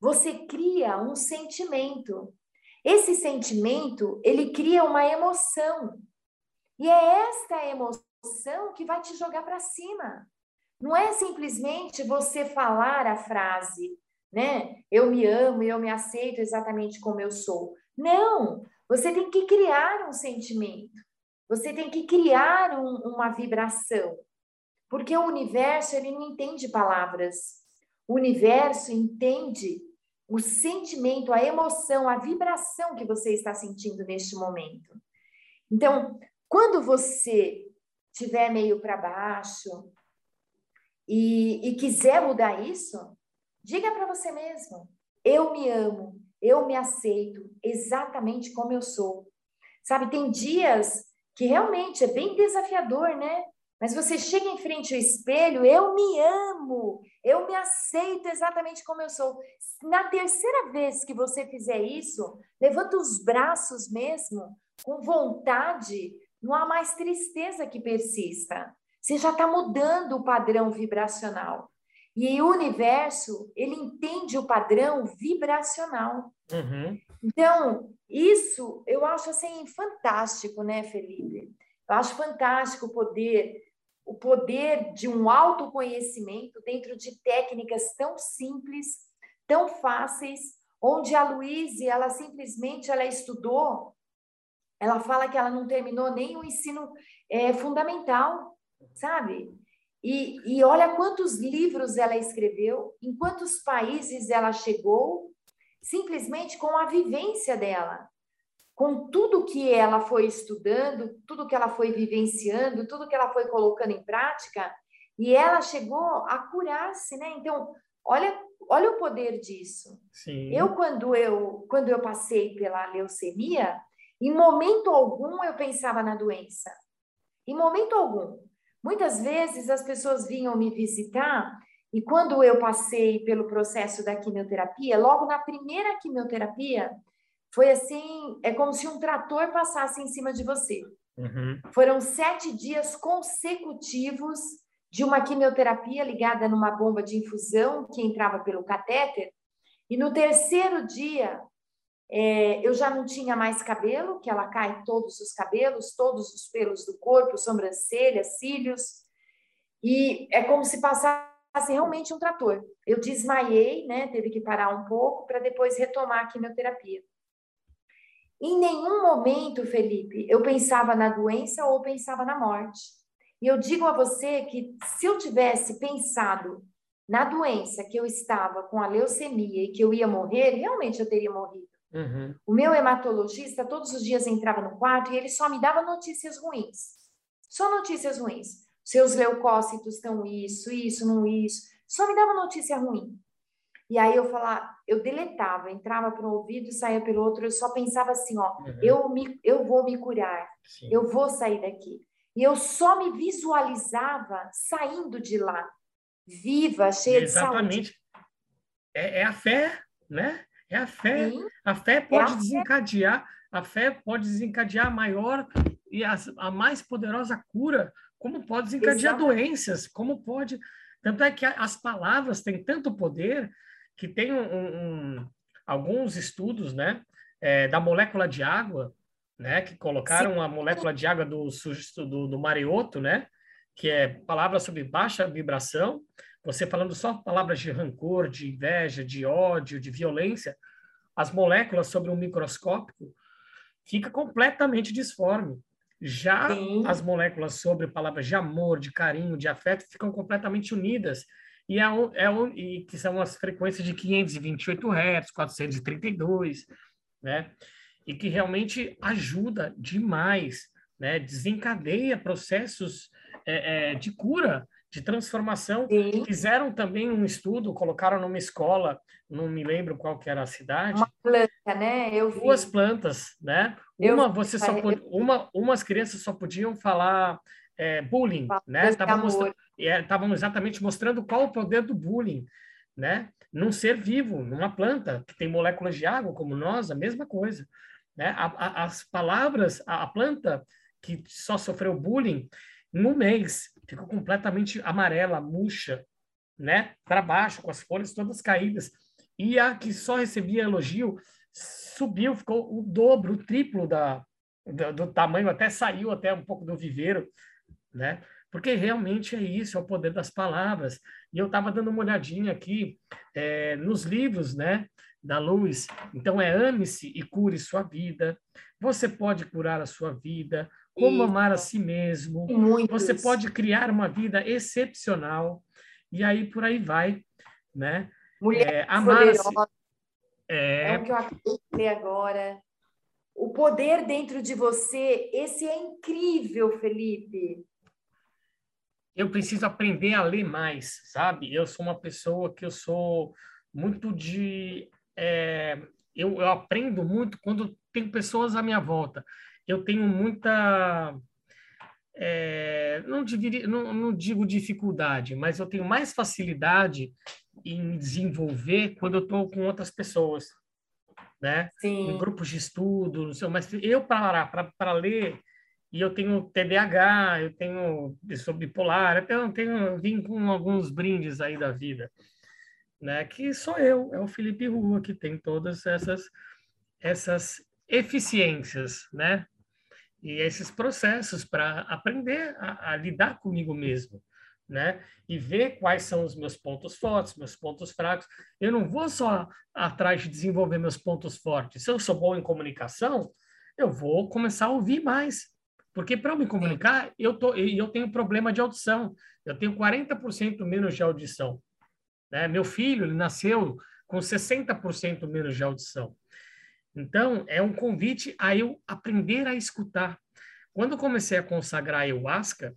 Você cria um sentimento. Esse sentimento, ele cria uma emoção. E é esta emoção que vai te jogar para cima. Não é simplesmente você falar a frase, né? Eu me amo eu me aceito exatamente como eu sou. Não, você tem que criar um sentimento. Você tem que criar um, uma vibração. Porque o universo, ele não entende palavras. O universo entende o sentimento, a emoção, a vibração que você está sentindo neste momento. Então, quando você estiver meio para baixo e, e quiser mudar isso, Diga para você mesmo: eu me amo, eu me aceito exatamente como eu sou. Sabe, tem dias que realmente é bem desafiador, né? Mas você chega em frente ao espelho, eu me amo, eu me aceito exatamente como eu sou. Na terceira vez que você fizer isso, levanta os braços mesmo, com vontade, não há mais tristeza que persista. Você já está mudando o padrão vibracional. E o universo, ele entende o padrão vibracional. Uhum. Então, isso eu acho assim fantástico, né, Felipe? Eu acho fantástico o poder, o poder de um autoconhecimento dentro de técnicas tão simples, tão fáceis, onde a Luíse, ela simplesmente ela estudou, ela fala que ela não terminou nem o ensino é, fundamental, sabe? E, e olha quantos livros ela escreveu, em quantos países ela chegou, simplesmente com a vivência dela, com tudo que ela foi estudando, tudo que ela foi vivenciando, tudo que ela foi colocando em prática, e ela chegou a curar-se, né? Então, olha, olha o poder disso. Sim. Eu quando eu quando eu passei pela leucemia, em momento algum eu pensava na doença. Em momento algum. Muitas vezes as pessoas vinham me visitar e quando eu passei pelo processo da quimioterapia, logo na primeira quimioterapia, foi assim, é como se um trator passasse em cima de você. Uhum. Foram sete dias consecutivos de uma quimioterapia ligada numa bomba de infusão que entrava pelo catéter. E no terceiro dia, é, eu já não tinha mais cabelo, que ela cai todos os cabelos, todos os pelos do corpo, sobrancelhas, cílios. E é como se passasse realmente um trator. Eu desmaiei, né? Teve que parar um pouco para depois retomar a quimioterapia. Em nenhum momento, Felipe, eu pensava na doença ou pensava na morte. E eu digo a você que se eu tivesse pensado na doença que eu estava com a leucemia e que eu ia morrer, realmente eu teria morrido. Uhum. O meu hematologista todos os dias entrava no quarto e ele só me dava notícias ruins. Só notícias ruins. Seus leucócitos estão isso, isso, não isso. Só me dava notícia ruim. E aí eu falava, eu deletava, entrava para um ouvido saía pelo outro, eu só pensava assim, ó, uhum. eu, me, eu vou me curar, Sim. eu vou sair daqui. E eu só me visualizava saindo de lá, viva, cheia Exatamente. de saúde. É, é a fé, né? É a fé. Sim. A fé pode é a desencadear, fé. a fé pode desencadear a maior e a, a mais poderosa cura, como pode desencadear Exatamente. doenças, como pode. Tanto é que as palavras têm tanto poder que tem um, um, alguns estudos, né, é, da molécula de água, né, que colocaram Sim. a molécula de água do, do, do Marioto, né, que é palavras sobre baixa vibração, você falando só palavras de rancor, de inveja, de ódio, de violência, as moléculas sobre um microscópio fica completamente disforme. Já Sim. as moléculas sobre palavras de amor, de carinho, de afeto ficam completamente unidas e, é um, é um, e que são as frequências de 528 Hz, 432, né? E que realmente ajuda demais, né? Desencadeia processos é, é, de cura, de transformação. Sim. Fizeram também um estudo, colocaram numa escola, não me lembro qual que era a cidade. Uma planta, né? Eu Duas vi. plantas, né? Eu uma você só pod... uma umas crianças só podiam falar é, bullying, né? Estavam mostrando, estavam exatamente mostrando qual o poder do bullying, né? Num ser vivo, numa planta que tem moléculas de água como nós, a mesma coisa, né? A, a, as palavras, a, a, planta que só sofreu bullying, no mês ficou completamente amarela, murcha, né? Para baixo, com as folhas todas caídas. E a que só recebia elogio subiu, ficou o dobro, o triplo da, do, do tamanho, até saiu até um pouco do viveiro, né? Porque realmente é isso, é o poder das palavras. E eu estava dando uma olhadinha aqui é, nos livros, né, da Luz. Então é ame-se e cure sua vida. Você pode curar a sua vida. Como isso. amar a si mesmo. Você pode criar uma vida excepcional. E aí por aí vai, né? Mulher é, amar a si... é... é o que eu acabei de ler agora. O poder dentro de você, esse é incrível, Felipe eu preciso aprender a ler mais, sabe? Eu sou uma pessoa que eu sou muito de... É, eu, eu aprendo muito quando tem pessoas à minha volta. Eu tenho muita... É, não, dividir, não, não, digo dificuldade, mas eu tenho mais facilidade em desenvolver quando eu estou com outras pessoas, né? Sim. Em grupos de estudo, não sei, mas eu parar para ler e eu tenho TDAH, eu tenho sou bipolar, até eu tenho eu vim com alguns brindes aí da vida, né? Que sou eu, é o Felipe Rua que tem todas essas essas eficiências, né? E esses processos para aprender a, a, lidar comigo mesmo, né? E ver quais são os meus pontos fortes, meus pontos fracos. Eu não vou só atrás de desenvolver meus pontos fortes. Se eu sou bom em comunicação, eu vou começar a ouvir mais, porque para me comunicar, eu, tô, eu tenho problema de audição. Eu tenho 40% menos de audição. Né? Meu filho, ele nasceu com 60% menos de audição. Então, é um convite a eu aprender a escutar. Quando eu comecei a consagrar a ayahuasca,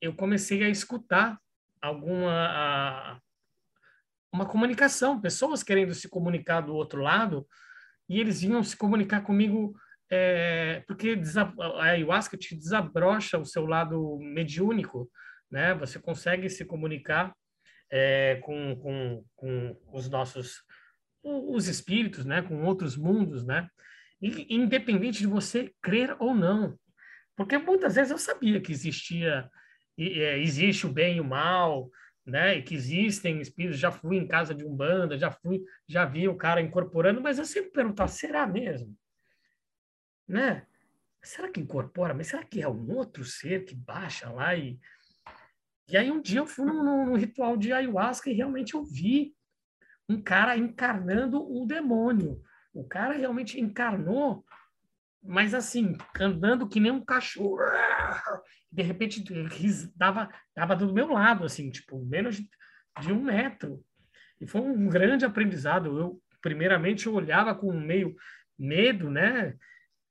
eu comecei a escutar alguma a, uma comunicação, pessoas querendo se comunicar do outro lado, e eles vinham se comunicar comigo é, porque a ayahuasca te desabrocha o seu lado mediúnico, né? Você consegue se comunicar é, com, com, com os nossos os espíritos, né? Com outros mundos, né? E, independente de você crer ou não, porque muitas vezes eu sabia que existia é, existe o bem e o mal, né? E que existem espíritos. Já fui em casa de umbanda, já fui, já vi o cara incorporando, mas eu sempre perguntava: será mesmo? Né? Será que incorpora? Mas será que é um outro ser que baixa lá e e aí um dia eu fui num, num ritual de ayahuasca e realmente eu vi um cara encarnando o demônio. O cara realmente encarnou, mas assim, andando que nem um cachorro. De repente dava, dava do meu lado, assim, tipo, menos de um metro. E foi um grande aprendizado. Eu, primeiramente, eu olhava com meio medo, né?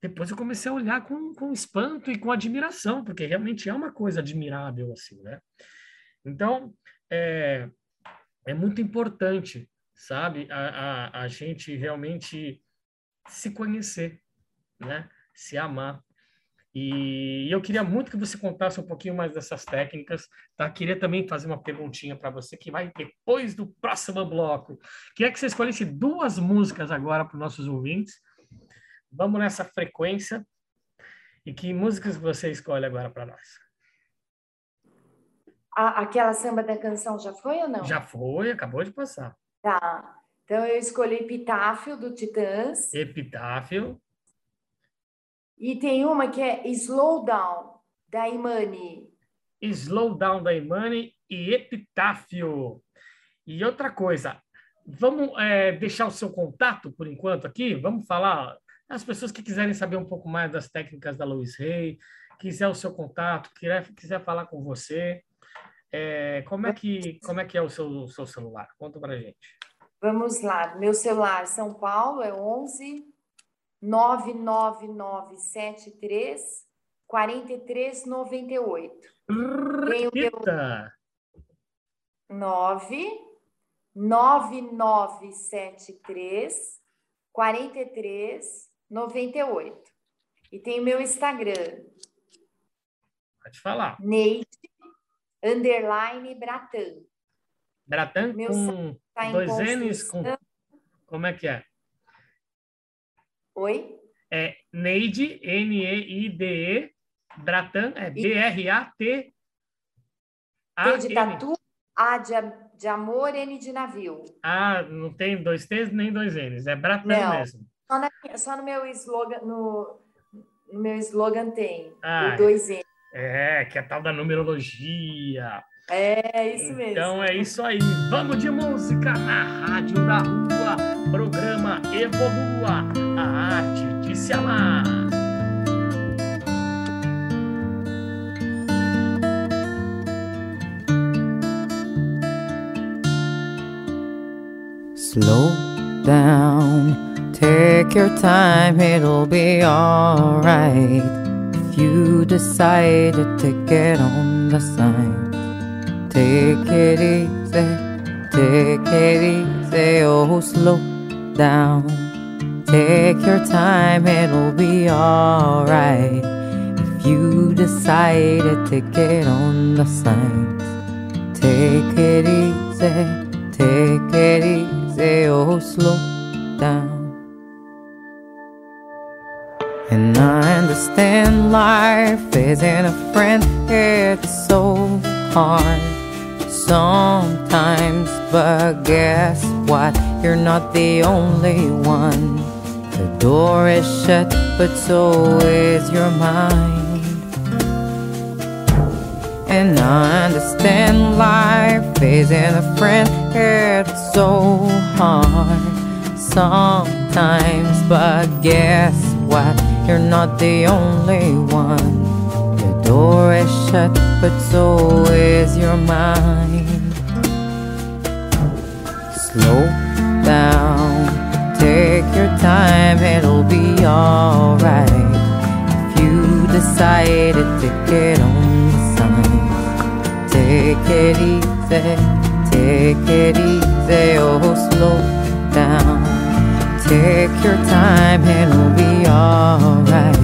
Depois eu comecei a olhar com, com espanto e com admiração, porque realmente é uma coisa admirável, assim, né? Então, é, é muito importante, sabe, a, a, a gente realmente se conhecer, né? Se amar. E eu queria muito que você contasse um pouquinho mais dessas técnicas, tá? Queria também fazer uma perguntinha para você que vai depois do próximo bloco. Queria que você escolhesse duas músicas agora para os nossos ouvintes Vamos nessa frequência. E que músicas você escolhe agora para nós? A, aquela samba da canção já foi ou não? Já foi, acabou de passar. Tá. Então eu escolhi Epitáfio do Titãs. Epitáfio. E tem uma que é Slow Down da Imani. Slow Down da Imani e Epitáfio. E outra coisa, vamos é, deixar o seu contato por enquanto aqui? Vamos falar as pessoas que quiserem saber um pouco mais das técnicas da Luiz Rey, quiser o seu contato, quiser, quiser falar com você, é, como, é que, como é que é o seu, seu celular? Conta para gente. Vamos lá. Meu celular São Paulo é 11 99973 4398. Repita. Meu... 9 9973 43 98. E tem o meu Instagram. Pode falar. Neide, underline Bratan. Bratan meu com tá dois N's? Com... Como é que é? Oi? É Neide, N-E-I-D-E, Bratan, é B-R-A-T. T de tatu, A de, de amor, N de navio. Ah, não tem dois T's nem dois N's, é Bratan não. mesmo. Só, na, só no meu slogan, no, no meu slogan tem ah, o 2N. É, que é a tal da numerologia. É, isso mesmo. Então é isso aí. Vamos de música na Rádio da Rua. Programa Evolua, a arte de se amar. Slow down. Take your time, it'll be alright. If you decided to get on the sign, take it easy, take it easy, oh, slow down. Take your time, it'll be alright. If you decided to get on the sign, take it easy, take it easy, oh, slow down. And I understand life isn't a friend, it's so hard sometimes. But guess what? You're not the only one. The door is shut, but so is your mind. And I understand life isn't a friend, it's so hard sometimes. But guess what? You're not the only one. The door is shut, but so is your mind. Slow down, take your time, it'll be alright. If you decided to get on the sign, take it easy, take it easy, oh, slow down Take your time it'll be alright.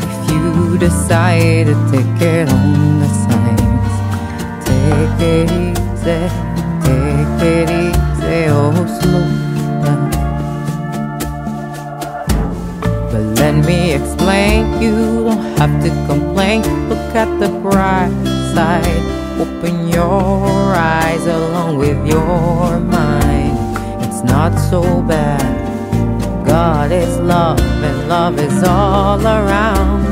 If you decide to take it on the signs, take it easy, take it easy, oh slow down. But let me explain, you don't have to complain. Look at the bright side. Open your eyes along with your mind. It's not so bad. God is love, and love is all around.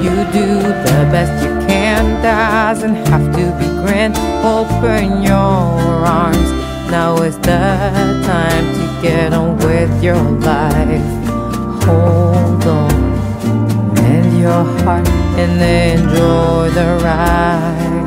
You do the best you can, doesn't have to be grand. Open your arms, now is the time to get on with your life. Hold on, and your heart, and enjoy the ride.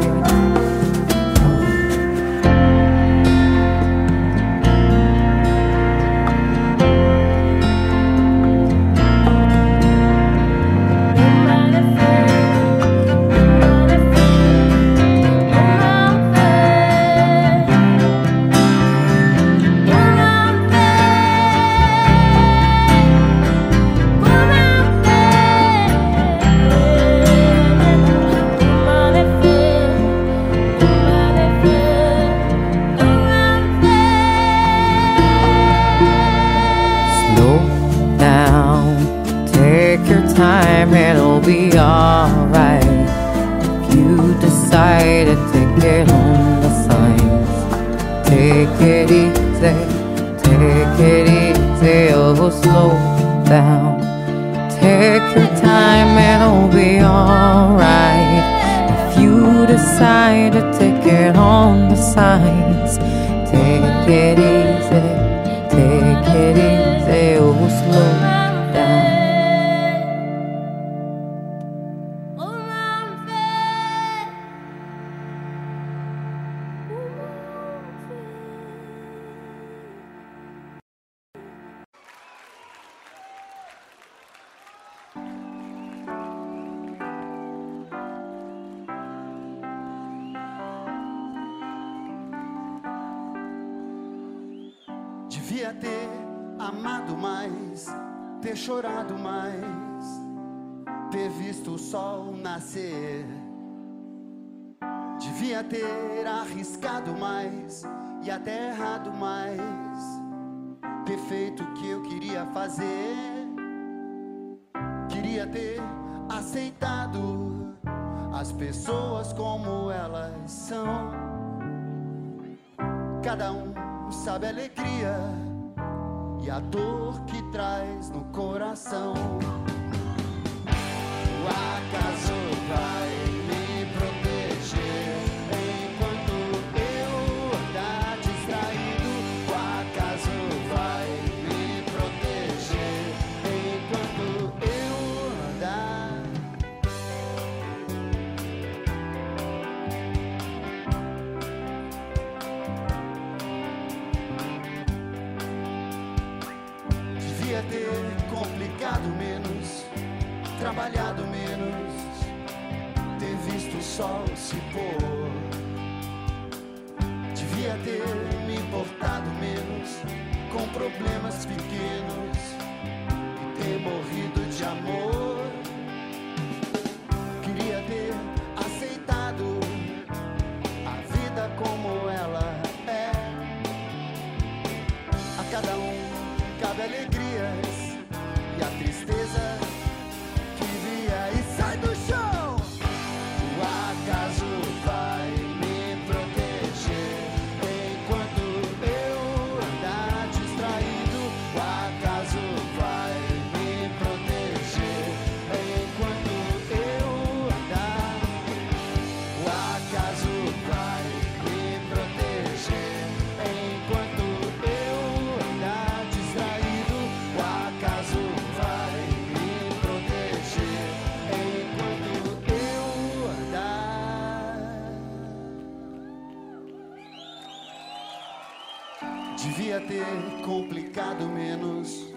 Ter complicado menos,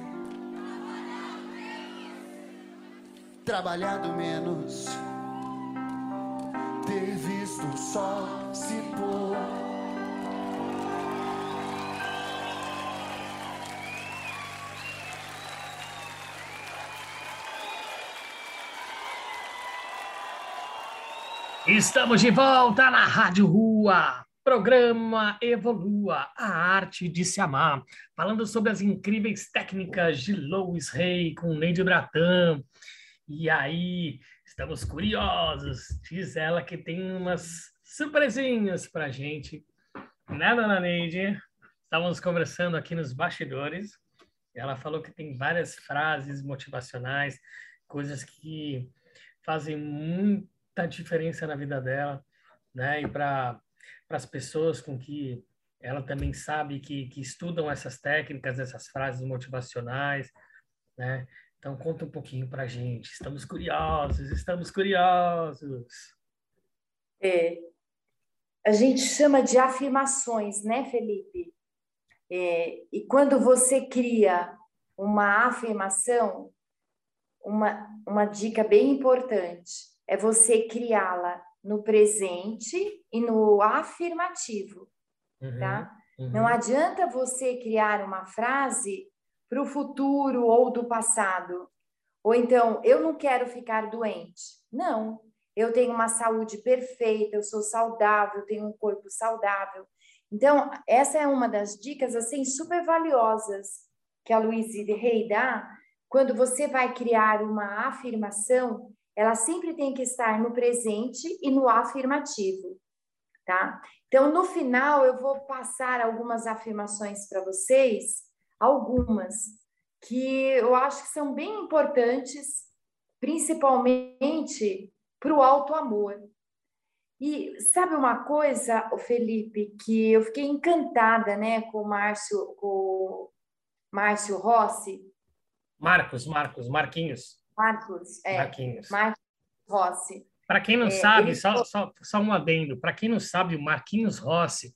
trabalhado menos, ter visto o sol se pôr. Estamos de volta na Rádio Rua, programa Evolua, a arte de se amar, falando sobre as incríveis técnicas de Louis Rey com Neide Bratan. E aí, estamos curiosos, diz ela que tem umas surpresinhas pra gente, né, dona Neide? Estávamos conversando aqui nos bastidores, ela falou que tem várias frases motivacionais, coisas que fazem muita diferença na vida dela, né? E para as pessoas com que ela também sabe que, que estudam essas técnicas, essas frases motivacionais, né? Então conta um pouquinho para gente. Estamos curiosos, estamos curiosos. É, a gente chama de afirmações, né, Felipe? É, e quando você cria uma afirmação, uma, uma dica bem importante é você criá-la no presente e no afirmativo, uhum, tá? Uhum. Não adianta você criar uma frase para o futuro ou do passado. Ou então, eu não quero ficar doente. Não, eu tenho uma saúde perfeita, eu sou saudável, tenho um corpo saudável. Então, essa é uma das dicas assim super valiosas que a Luísa Rei dá quando você vai criar uma afirmação ela sempre tem que estar no presente e no afirmativo, tá? Então, no final, eu vou passar algumas afirmações para vocês, algumas que eu acho que são bem importantes, principalmente para o alto amor. E sabe uma coisa, Felipe, que eu fiquei encantada, né, com o Márcio, com o Márcio Rossi. Marcos, Marcos, Marquinhos. Marcos, é. Marquinhos. Marcos Rossi. Para quem não é, sabe, ele... só, só, só um adendo. Para quem não sabe, o Marquinhos Rossi,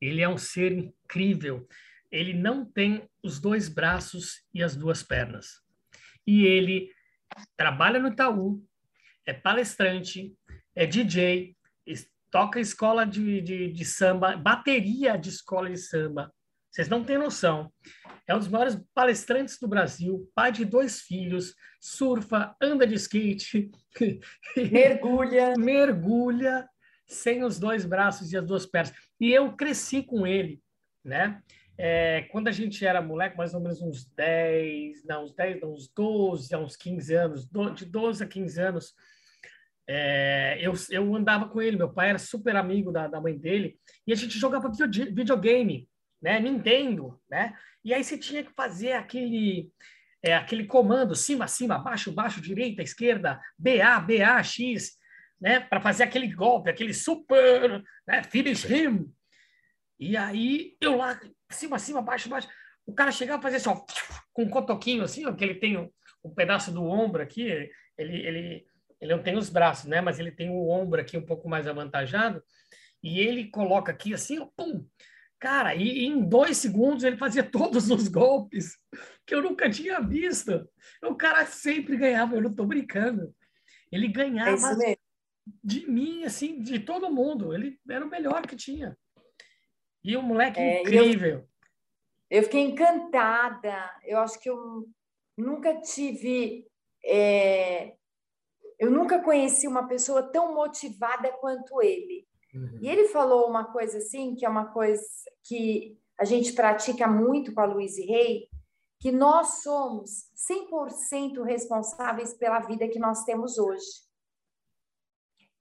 ele é um ser incrível. Ele não tem os dois braços e as duas pernas. E ele trabalha no Itaú, é palestrante, é DJ, toca escola de, de, de samba, bateria de escola de samba. Vocês não têm noção. É um dos maiores palestrantes do Brasil, pai de dois filhos, surfa, anda de skate, mergulha, mergulha sem os dois braços e as duas pernas. E eu cresci com ele, né? É, quando a gente era moleque, mais ou menos uns 10, não, uns 10, não, uns 12, uns 15 anos, de 12 a 15 anos, é, eu, eu andava com ele, meu pai era super amigo da, da mãe dele, e a gente jogava videogame, né? Nintendo, né? E aí você tinha que fazer aquele é, aquele comando cima, cima, baixo, baixo, direita, esquerda, BA, BA, X, né? Para fazer aquele golpe, aquele super, né? Finish him. E aí eu lá, cima, cima, baixo, baixo. O cara chegava a fazer assim, ó, com um cotoquinho assim, ó, que ele tem um, um pedaço do ombro aqui, ele, ele, ele não tem os braços, né? Mas ele tem o ombro aqui um pouco mais avantajado. E ele coloca aqui assim, ó, pum, Cara, e em dois segundos ele fazia todos os golpes que eu nunca tinha visto. O cara sempre ganhava, eu não estou brincando. Ele ganhava é de mim, assim, de todo mundo. Ele era o melhor que tinha. E o moleque é, incrível. Eu, eu, fiquei encantada. Eu acho que eu nunca tive. É, eu nunca conheci uma pessoa tão motivada quanto ele. Uhum. E ele falou uma coisa assim, que é uma coisa que a gente pratica muito com a Luiz Rei, que nós somos 100% responsáveis pela vida que nós temos hoje.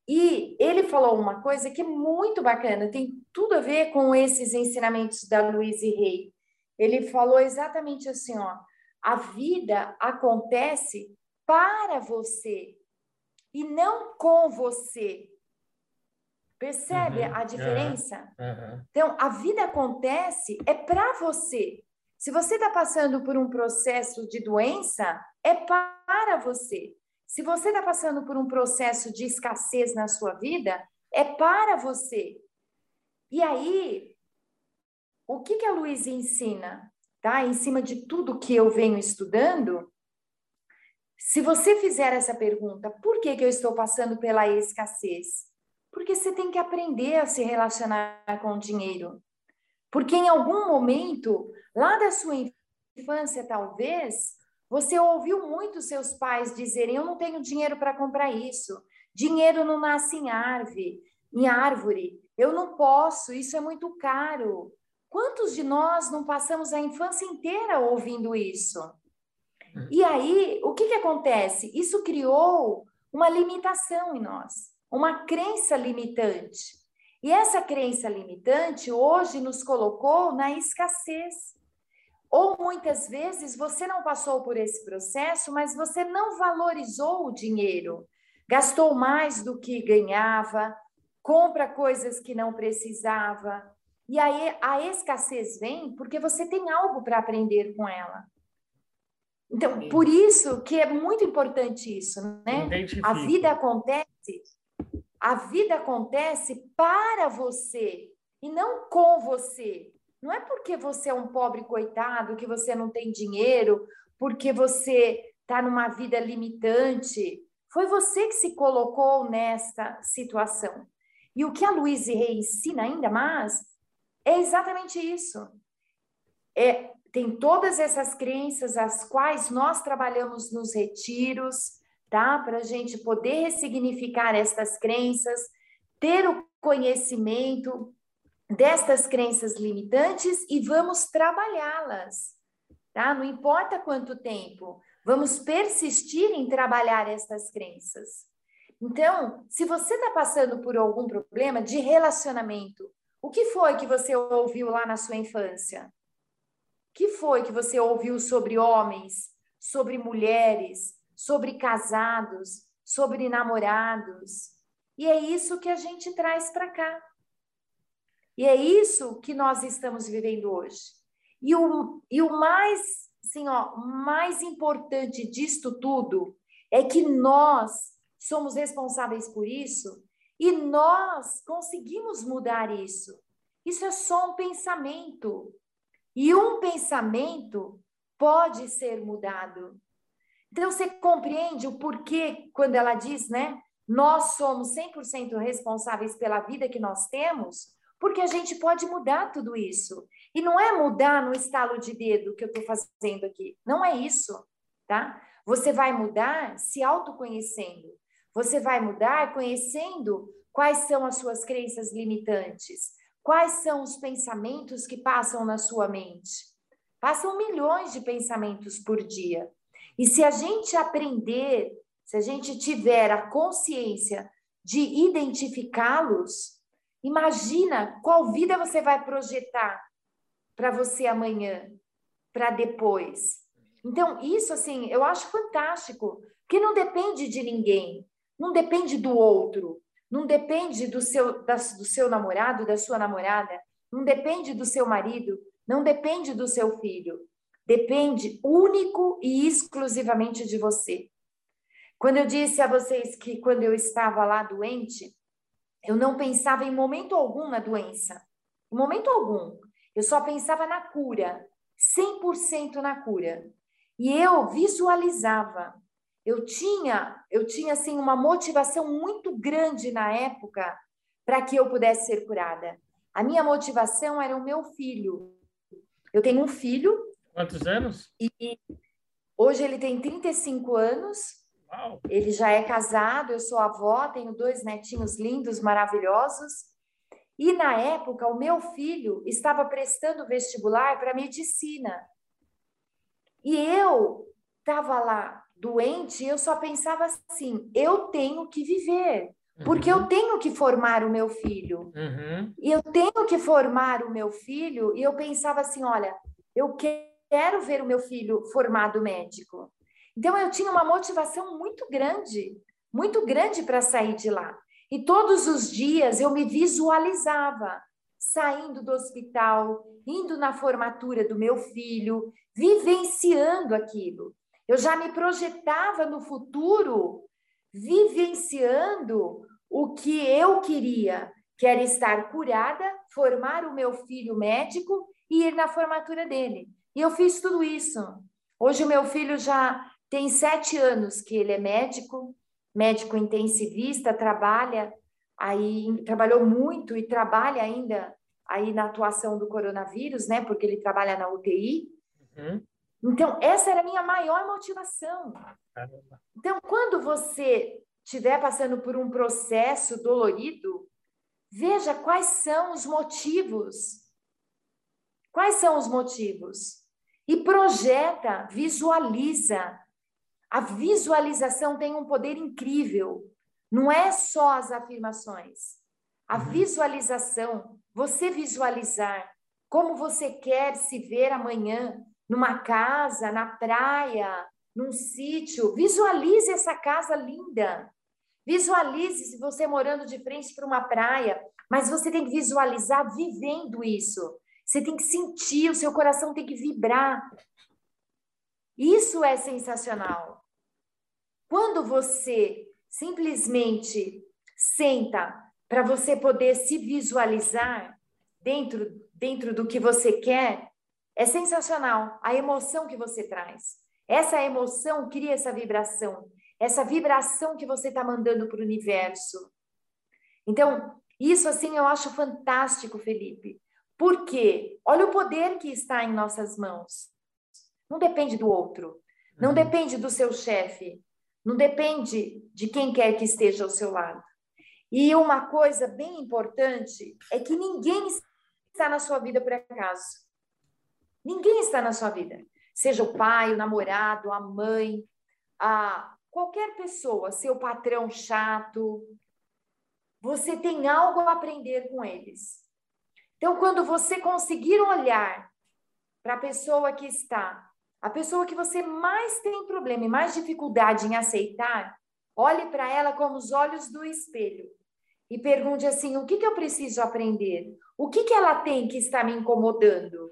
E ele falou uma coisa que é muito bacana, tem tudo a ver com esses ensinamentos da Luiz Rei. Ele falou exatamente assim, ó, a vida acontece para você e não com você. Percebe uhum, a diferença? Uhum, Então, a vida acontece é para você. Se você está passando por um processo de doença, é para você. Se você está passando por um processo de escassez na sua vida, é para você. E aí, o que, que a Luísa ensina? Tá? Em cima de tudo que eu venho estudando, se você fizer essa pergunta, por que, que eu estou passando pela escassez? Porque você tem que aprender a se relacionar com o dinheiro. Porque em algum momento, lá da sua infância, talvez, você ouviu muito seus pais dizerem: Eu não tenho dinheiro para comprar isso, Dinheiro não nasce em árvore, em árvore. Eu não posso, isso é muito caro. Quantos de nós não passamos a infância inteira ouvindo isso? E aí, o que, que acontece? Isso criou uma limitação em nós, uma crença limitante. E essa crença limitante hoje nos colocou na escassez. Ou muitas vezes você não passou por esse processo, mas você não valorizou o dinheiro, gastou mais do que ganhava, compra coisas que não precisava. E aí a escassez vem porque você tem algo para aprender com ela. Então, por isso que é muito importante isso, né? A vida acontece, a vida acontece para você e não com você. Não é porque você é um pobre coitado, que você não tem dinheiro, porque você está numa vida limitante. Foi você que se colocou nessa situação. E o que a Luiz Rey ensina ainda mais é exatamente isso. É tem todas essas crenças, as quais nós trabalhamos nos retiros, tá? Para a gente poder ressignificar estas crenças, ter o conhecimento destas crenças limitantes e vamos trabalhá-las, tá? Não importa quanto tempo, vamos persistir em trabalhar estas crenças. Então, se você está passando por algum problema de relacionamento, o que foi que você ouviu lá na sua infância? que foi que você ouviu sobre homens, sobre mulheres, sobre casados, sobre namorados? E é isso que a gente traz para cá. E é isso que nós estamos vivendo hoje. E o, e o mais, assim, ó, mais importante disto tudo é que nós somos responsáveis por isso e nós conseguimos mudar isso. Isso é só um pensamento. E um pensamento pode ser mudado. Então, você compreende o porquê quando ela diz, né? Nós somos 100% responsáveis pela vida que nós temos, porque a gente pode mudar tudo isso. E não é mudar no estalo de dedo que eu estou fazendo aqui. Não é isso, tá? Você vai mudar se autoconhecendo. Você vai mudar conhecendo quais são as suas crenças limitantes. Quais são os pensamentos que passam na sua mente? Passam milhões de pensamentos por dia. E se a gente aprender, se a gente tiver a consciência de identificá-los, imagina qual vida você vai projetar para você amanhã, para depois. Então, isso assim, eu acho fantástico, porque não depende de ninguém, não depende do outro, não depende do seu, da, do seu namorado, da sua namorada, não depende do seu marido, não depende do seu filho. Depende único e exclusivamente de você. Quando eu disse a vocês que quando eu estava lá doente, eu não pensava em momento algum na doença. Em momento algum. Eu só pensava na cura, 100% na cura. E eu visualizava eu tinha, eu tinha assim uma motivação muito grande na época para que eu pudesse ser curada. A minha motivação era o meu filho. Eu tenho um filho. Quantos anos? E hoje ele tem 35 anos. Uau. Ele já é casado, eu sou avó, tenho dois netinhos lindos, maravilhosos. E na época, o meu filho estava prestando vestibular para medicina. E eu estava lá doente, eu só pensava assim: eu tenho que viver, porque eu uhum. tenho que formar o meu filho. Uhum. E eu tenho que formar o meu filho, e eu pensava assim: olha, eu quero ver o meu filho formado médico. Então eu tinha uma motivação muito grande, muito grande para sair de lá. E todos os dias eu me visualizava saindo do hospital, indo na formatura do meu filho, vivenciando aquilo. Eu já me projetava no futuro, vivenciando o que eu queria, que era estar curada, formar o meu filho médico e ir na formatura dele. E eu fiz tudo isso. Hoje o meu filho já tem sete anos que ele é médico, médico intensivista, trabalha aí, trabalhou muito e trabalha ainda aí na atuação do coronavírus, né? Porque ele trabalha na UTI. Uhum. Então, essa era a minha maior motivação. Então, quando você estiver passando por um processo dolorido, veja quais são os motivos. Quais são os motivos? E projeta, visualiza. A visualização tem um poder incrível. Não é só as afirmações. A uhum. visualização, você visualizar como você quer se ver amanhã, numa casa, na praia, num sítio. Visualize essa casa linda. Visualize se você morando de frente para uma praia, mas você tem que visualizar vivendo isso. Você tem que sentir, o seu coração tem que vibrar. Isso é sensacional. Quando você simplesmente senta para você poder se visualizar dentro dentro do que você quer, é sensacional a emoção que você traz. Essa emoção cria essa vibração, essa vibração que você está mandando para o universo. Então, isso assim eu acho fantástico, Felipe. Porque olha o poder que está em nossas mãos. Não depende do outro, não uhum. depende do seu chefe, não depende de quem quer que esteja ao seu lado. E uma coisa bem importante é que ninguém está na sua vida por acaso. Ninguém está na sua vida. Seja o pai, o namorado, a mãe, a qualquer pessoa, seu patrão chato. Você tem algo a aprender com eles. Então, quando você conseguir olhar para a pessoa que está, a pessoa que você mais tem problema e mais dificuldade em aceitar, olhe para ela como os olhos do espelho e pergunte assim: o que, que eu preciso aprender? O que, que ela tem que está me incomodando?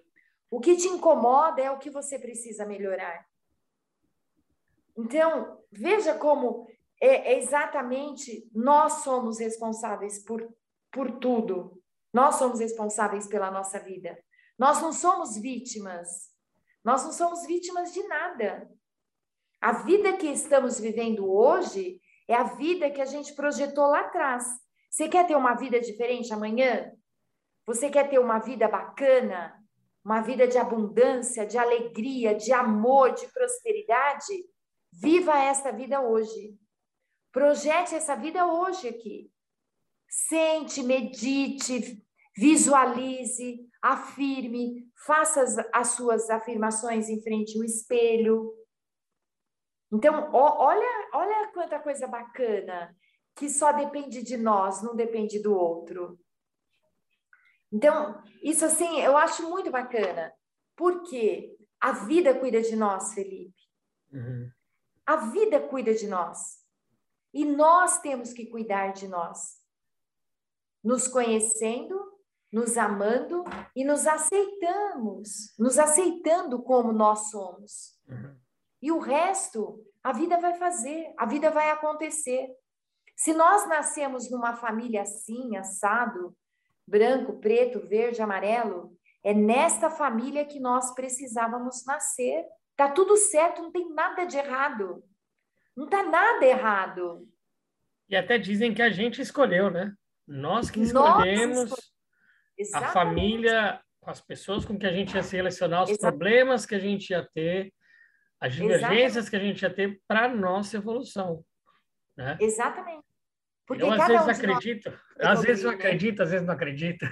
O que te incomoda é o que você precisa melhorar. Então, veja como é, é exatamente nós somos responsáveis por, por tudo. Nós somos responsáveis pela nossa vida. Nós não somos vítimas. Nós não somos vítimas de nada. A vida que estamos vivendo hoje é a vida que a gente projetou lá atrás. Você quer ter uma vida diferente amanhã? Você quer ter uma vida bacana? Uma vida de abundância, de alegria, de amor, de prosperidade? Viva essa vida hoje. Projete essa vida hoje aqui. Sente, medite, visualize, afirme, faça as, as suas afirmações em frente ao espelho. Então, ó, olha, olha quanta coisa bacana que só depende de nós, não depende do outro. Então, isso assim, eu acho muito bacana, porque a vida cuida de nós, Felipe. Uhum. A vida cuida de nós. E nós temos que cuidar de nós. Nos conhecendo, nos amando e nos aceitamos, nos aceitando como nós somos. Uhum. E o resto, a vida vai fazer, a vida vai acontecer. Se nós nascemos numa família assim, assado, branco, preto, verde, amarelo, é nesta família que nós precisávamos nascer. Tá tudo certo, não tem nada de errado. Não tá nada errado. E até dizem que a gente escolheu, né? Nós que escolhemos Nós a família, as pessoas com que a gente ia se relacionar, os Exatamente. problemas que a gente ia ter, as divergências Exatamente. que a gente ia ter para nossa evolução. Né? Exatamente. Porque eu às vezes um acredito, às vezes eu acredito, às vezes não acredito.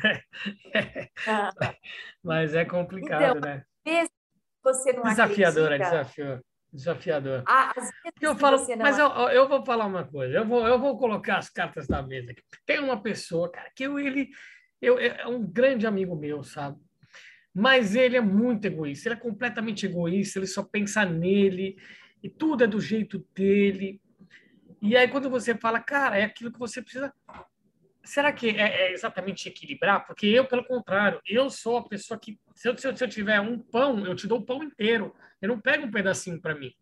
Ah. Mas é complicado, então, né? Você não Desafiador, acredita. é desafio, desafiador. Ah, eu falo, mas eu, eu vou falar uma coisa, eu vou, eu vou colocar as cartas na mesa. Tem uma pessoa, cara, que eu, ele eu, é um grande amigo meu, sabe? Mas ele é muito egoísta, ele é completamente egoísta, ele só pensa nele, e tudo é do jeito dele. E aí, quando você fala, cara, é aquilo que você precisa. Será que é, é exatamente equilibrar? Porque eu, pelo contrário, eu sou a pessoa que, se eu, se eu, se eu tiver um pão, eu te dou o pão inteiro. Eu não pego um pedacinho para mim.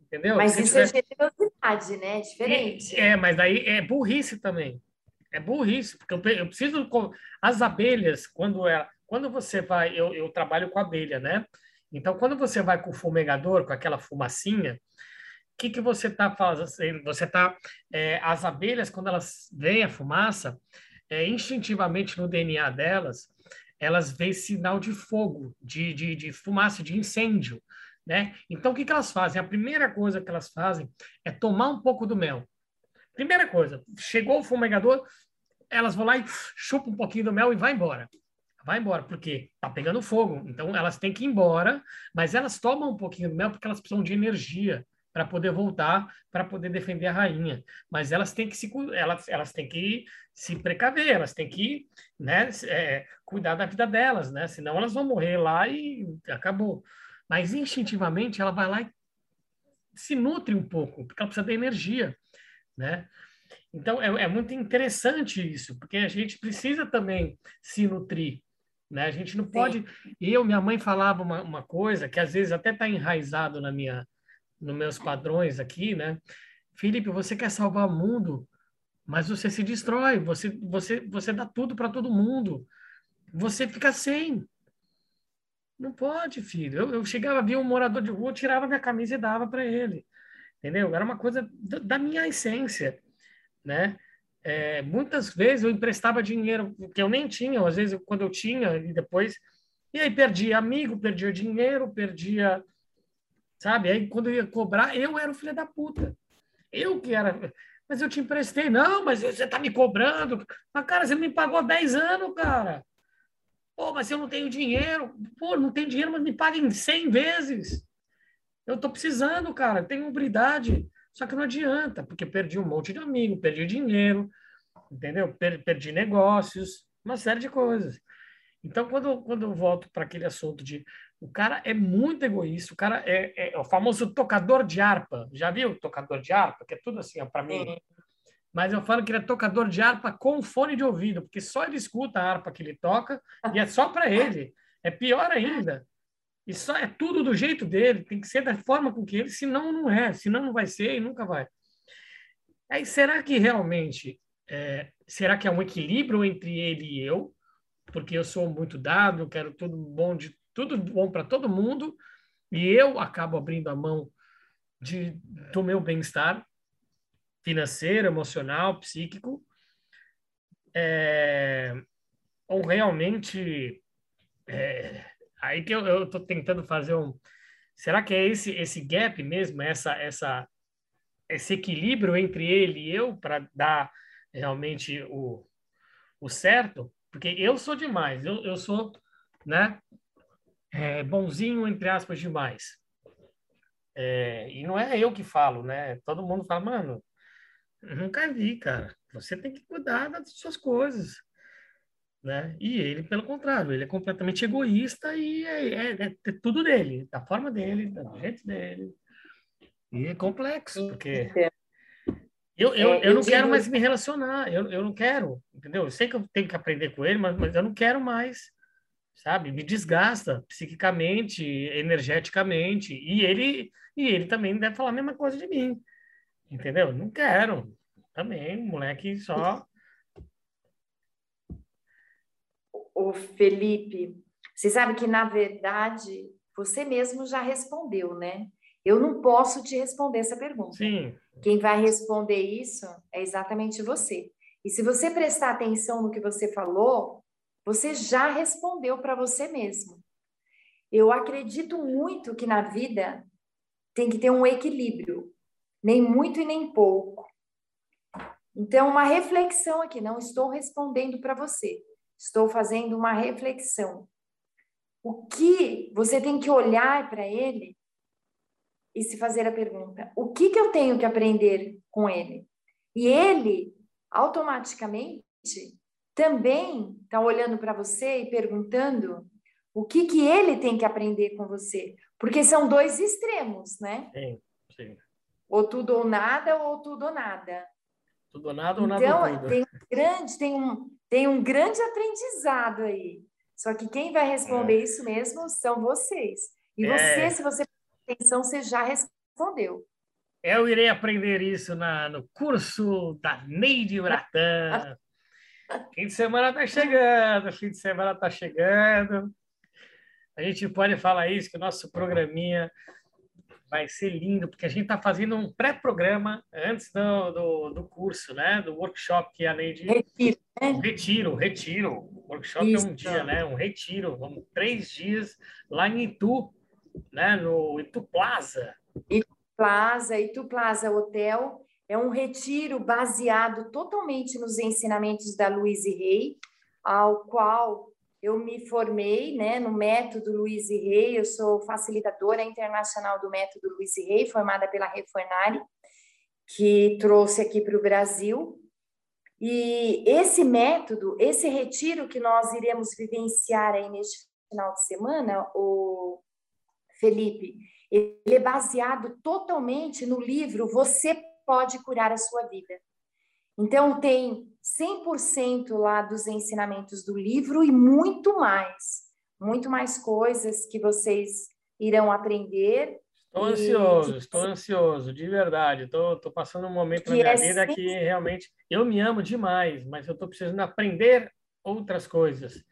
Entendeu? Mas se isso é tiver... é generosidade, né? É diferente. É, é, mas daí é burrice também. É burrice, porque eu, eu preciso. As abelhas, quando ela, quando você vai. Eu, eu trabalho com abelha, né? Então, quando você vai com o fumegador, com aquela fumacinha, que, que você está fazendo? Você está. É, as abelhas, quando elas veem a fumaça, é, instintivamente no DNA delas, elas veem sinal de fogo, de, de, de fumaça, de incêndio. Né? Então, o que, que elas fazem? A primeira coisa que elas fazem é tomar um pouco do mel. Primeira coisa, chegou o fumegador, elas vão lá e chupam um pouquinho do mel e vai embora. Vai embora, porque tá pegando fogo. Então elas têm que ir embora, mas elas tomam um pouquinho do mel porque elas precisam de energia para poder voltar, para poder defender a rainha. Mas elas têm que se elas, elas têm que se precaver, elas têm que né, é, cuidar da vida delas, né? Senão elas vão morrer lá e acabou. Mas instintivamente ela vai lá e se nutre um pouco, porque ela precisa de energia, né? Então é, é muito interessante isso, porque a gente precisa também se nutrir. Né? A gente não pode. Sim. Eu, minha mãe falava uma, uma coisa que às vezes até está enraizado na minha, nos meus padrões aqui, né? Felipe, você quer salvar o mundo, mas você se destrói, você você você dá tudo para todo mundo, você fica sem. Não pode, filho. Eu, eu chegava, via um morador de rua, tirava minha camisa e dava para ele, entendeu? Era uma coisa da, minha essência, né? É, muitas vezes eu emprestava dinheiro que eu nem tinha, às vezes quando eu tinha e depois e aí perdia amigo, perdia dinheiro, perdia sabe? Aí quando eu ia cobrar, eu era o filho da puta. Eu que era. Mas eu te emprestei. Não, mas você tá me cobrando. Mas, cara, você me pagou 10 anos, cara. Pô, mas eu não tenho dinheiro. Pô, não tenho dinheiro, mas me paguem 100 vezes. Eu tô precisando, cara. Tenho hombridade. Só que não adianta, porque perdi um monte de amigo, perdi dinheiro, entendeu? Perdi negócios, uma série de coisas. Então, quando, quando eu volto para aquele assunto de o cara é muito egoísta, o cara é, é, é, o famoso tocador de harpa. Já viu o tocador de harpa? Que é tudo assim, para mim. Mas eu falo que ele é tocador de harpa com fone de ouvido, porque só ele escuta a harpa que ele toca e é só para ele. É pior ainda. E só é tudo do jeito dele, tem que ser da forma com que ele, senão não é, senão não vai ser e nunca vai. Aí será que realmente é, será que é um equilíbrio entre ele e eu? Porque eu sou muito dado, quero tudo bom de tudo bom para todo mundo, e eu acabo abrindo a mão de, do meu bem-estar financeiro, emocional, psíquico, é, ou realmente é, aí que eu estou tentando fazer um será que é esse esse gap mesmo essa essa esse equilíbrio entre ele e eu para dar realmente o, o certo? Porque eu sou demais eu, eu sou né é, bonzinho, entre aspas, demais. É, e não é eu que falo, né? Todo mundo fala, mano, nunca vi, cara. Você tem que cuidar das suas coisas. Né? E ele, pelo contrário, ele é completamente egoísta e é, é, é, é tudo dele, da forma dele, do jeito dele. E é complexo, porque eu, eu, é, eu não quero mais me relacionar, eu, eu não quero, entendeu? Eu sei que eu tenho que aprender com ele, mas, mas eu não quero mais sabe? Me desgasta psiquicamente, energeticamente. E ele, e ele também deve falar a mesma coisa de mim. Entendeu? Não quero. Também, moleque só. O Felipe, você sabe que na verdade você mesmo já respondeu, né? Eu não posso te responder essa pergunta. Sim. Quem vai responder isso é exatamente você. E se você prestar atenção no que você falou, você já respondeu para você mesmo. Eu acredito muito que na vida tem que ter um equilíbrio, nem muito e nem pouco. Então, uma reflexão aqui, não estou respondendo para você, estou fazendo uma reflexão. O que você tem que olhar para ele e se fazer a pergunta: o que, que eu tenho que aprender com ele? E ele, automaticamente, também está olhando para você e perguntando o que, que ele tem que aprender com você. Porque são dois extremos, né? Sim, sim. Ou tudo ou nada, ou tudo ou nada. Tudo ou nada, ou nada então, ou tudo. Tem um grande, tem um, tem um grande aprendizado aí. Só que quem vai responder é. isso mesmo são vocês. E é. você, se você prestar atenção, você já respondeu. Eu irei aprender isso na, no curso da Neide Uratã. Fim de semana está chegando, fim de semana está chegando. A gente pode falar isso, que o nosso programinha vai ser lindo, porque a gente está fazendo um pré-programa antes do, do, do, curso, né? Do workshop que a Neide... Retiro, né? Retiro, retiro. O workshop isso. é um dia, né? Um retiro. Vamos três dias lá em Itu, né? No Itu Plaza. Itu Plaza, Itu Plaza Hotel É um retiro baseado totalmente nos ensinamentos da Louise Rey, ao qual eu me formei né, no método Louise Rey, eu sou facilitadora internacional do método Louise Rey, formada pela Refornari, que trouxe aqui para o Brasil. E esse método, esse retiro que nós iremos vivenciar aí neste final de semana, o Felipe, ele é baseado totalmente no livro Você Pode Curar a Sua Vida. Então, tem 100% lá dos ensinamentos do livro e muito mais, muito mais coisas que vocês irão aprender. Estou ansioso, estou ansioso, de verdade. Estou, passando um momento na minha é vida que realmente eu me amo demais, mas eu estou precisando aprender outras coisas,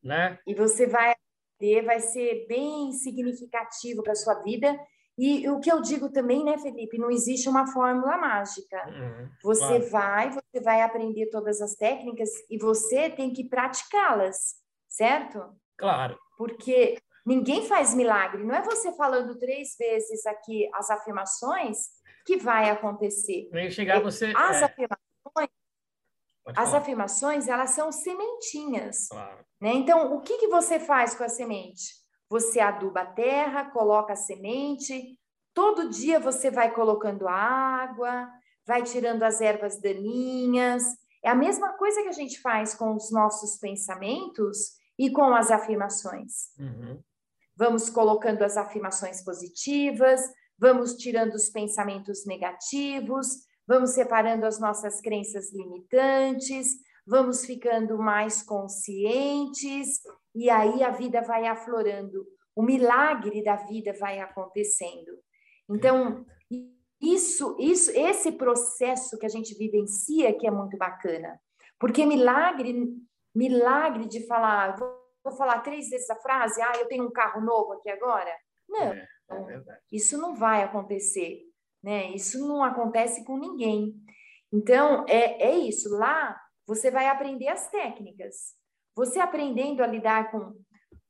né? E você vai aprender, vai ser bem significativo para a sua vida e o que eu digo também, né, Felipe, não existe uma fórmula mágica. Uhum, você claro. vai, você vai aprender todas as técnicas e você tem que praticá-las, certo? Claro. Porque ninguém faz milagre. Não é você falando três vezes aqui as afirmações que vai acontecer. Nem chegar você. As é... afirmações. As afirmações, elas são sementinhas. Claro. Né? Então, o que, que você faz com a semente? Você aduba a terra, coloca a semente, todo dia você vai colocando água, vai tirando as ervas daninhas. É a mesma coisa que a gente faz com os nossos pensamentos e com as afirmações. Uhum. Vamos colocando as afirmações positivas, vamos tirando os pensamentos negativos, vamos separando as nossas crenças limitantes, vamos ficando mais conscientes e aí a vida vai aflorando, o milagre da vida vai acontecendo. Então, isso, isso, esse processo que a gente vivencia que é muito bacana, porque milagre, milagre de falar, vou falar três vezes a frase, ah, eu tenho um carro novo aqui agora. Não, é, é isso não vai acontecer, né? Isso não acontece com ninguém. Então, é, é isso. Lá, você vai aprender as técnicas. Você aprendendo a lidar com,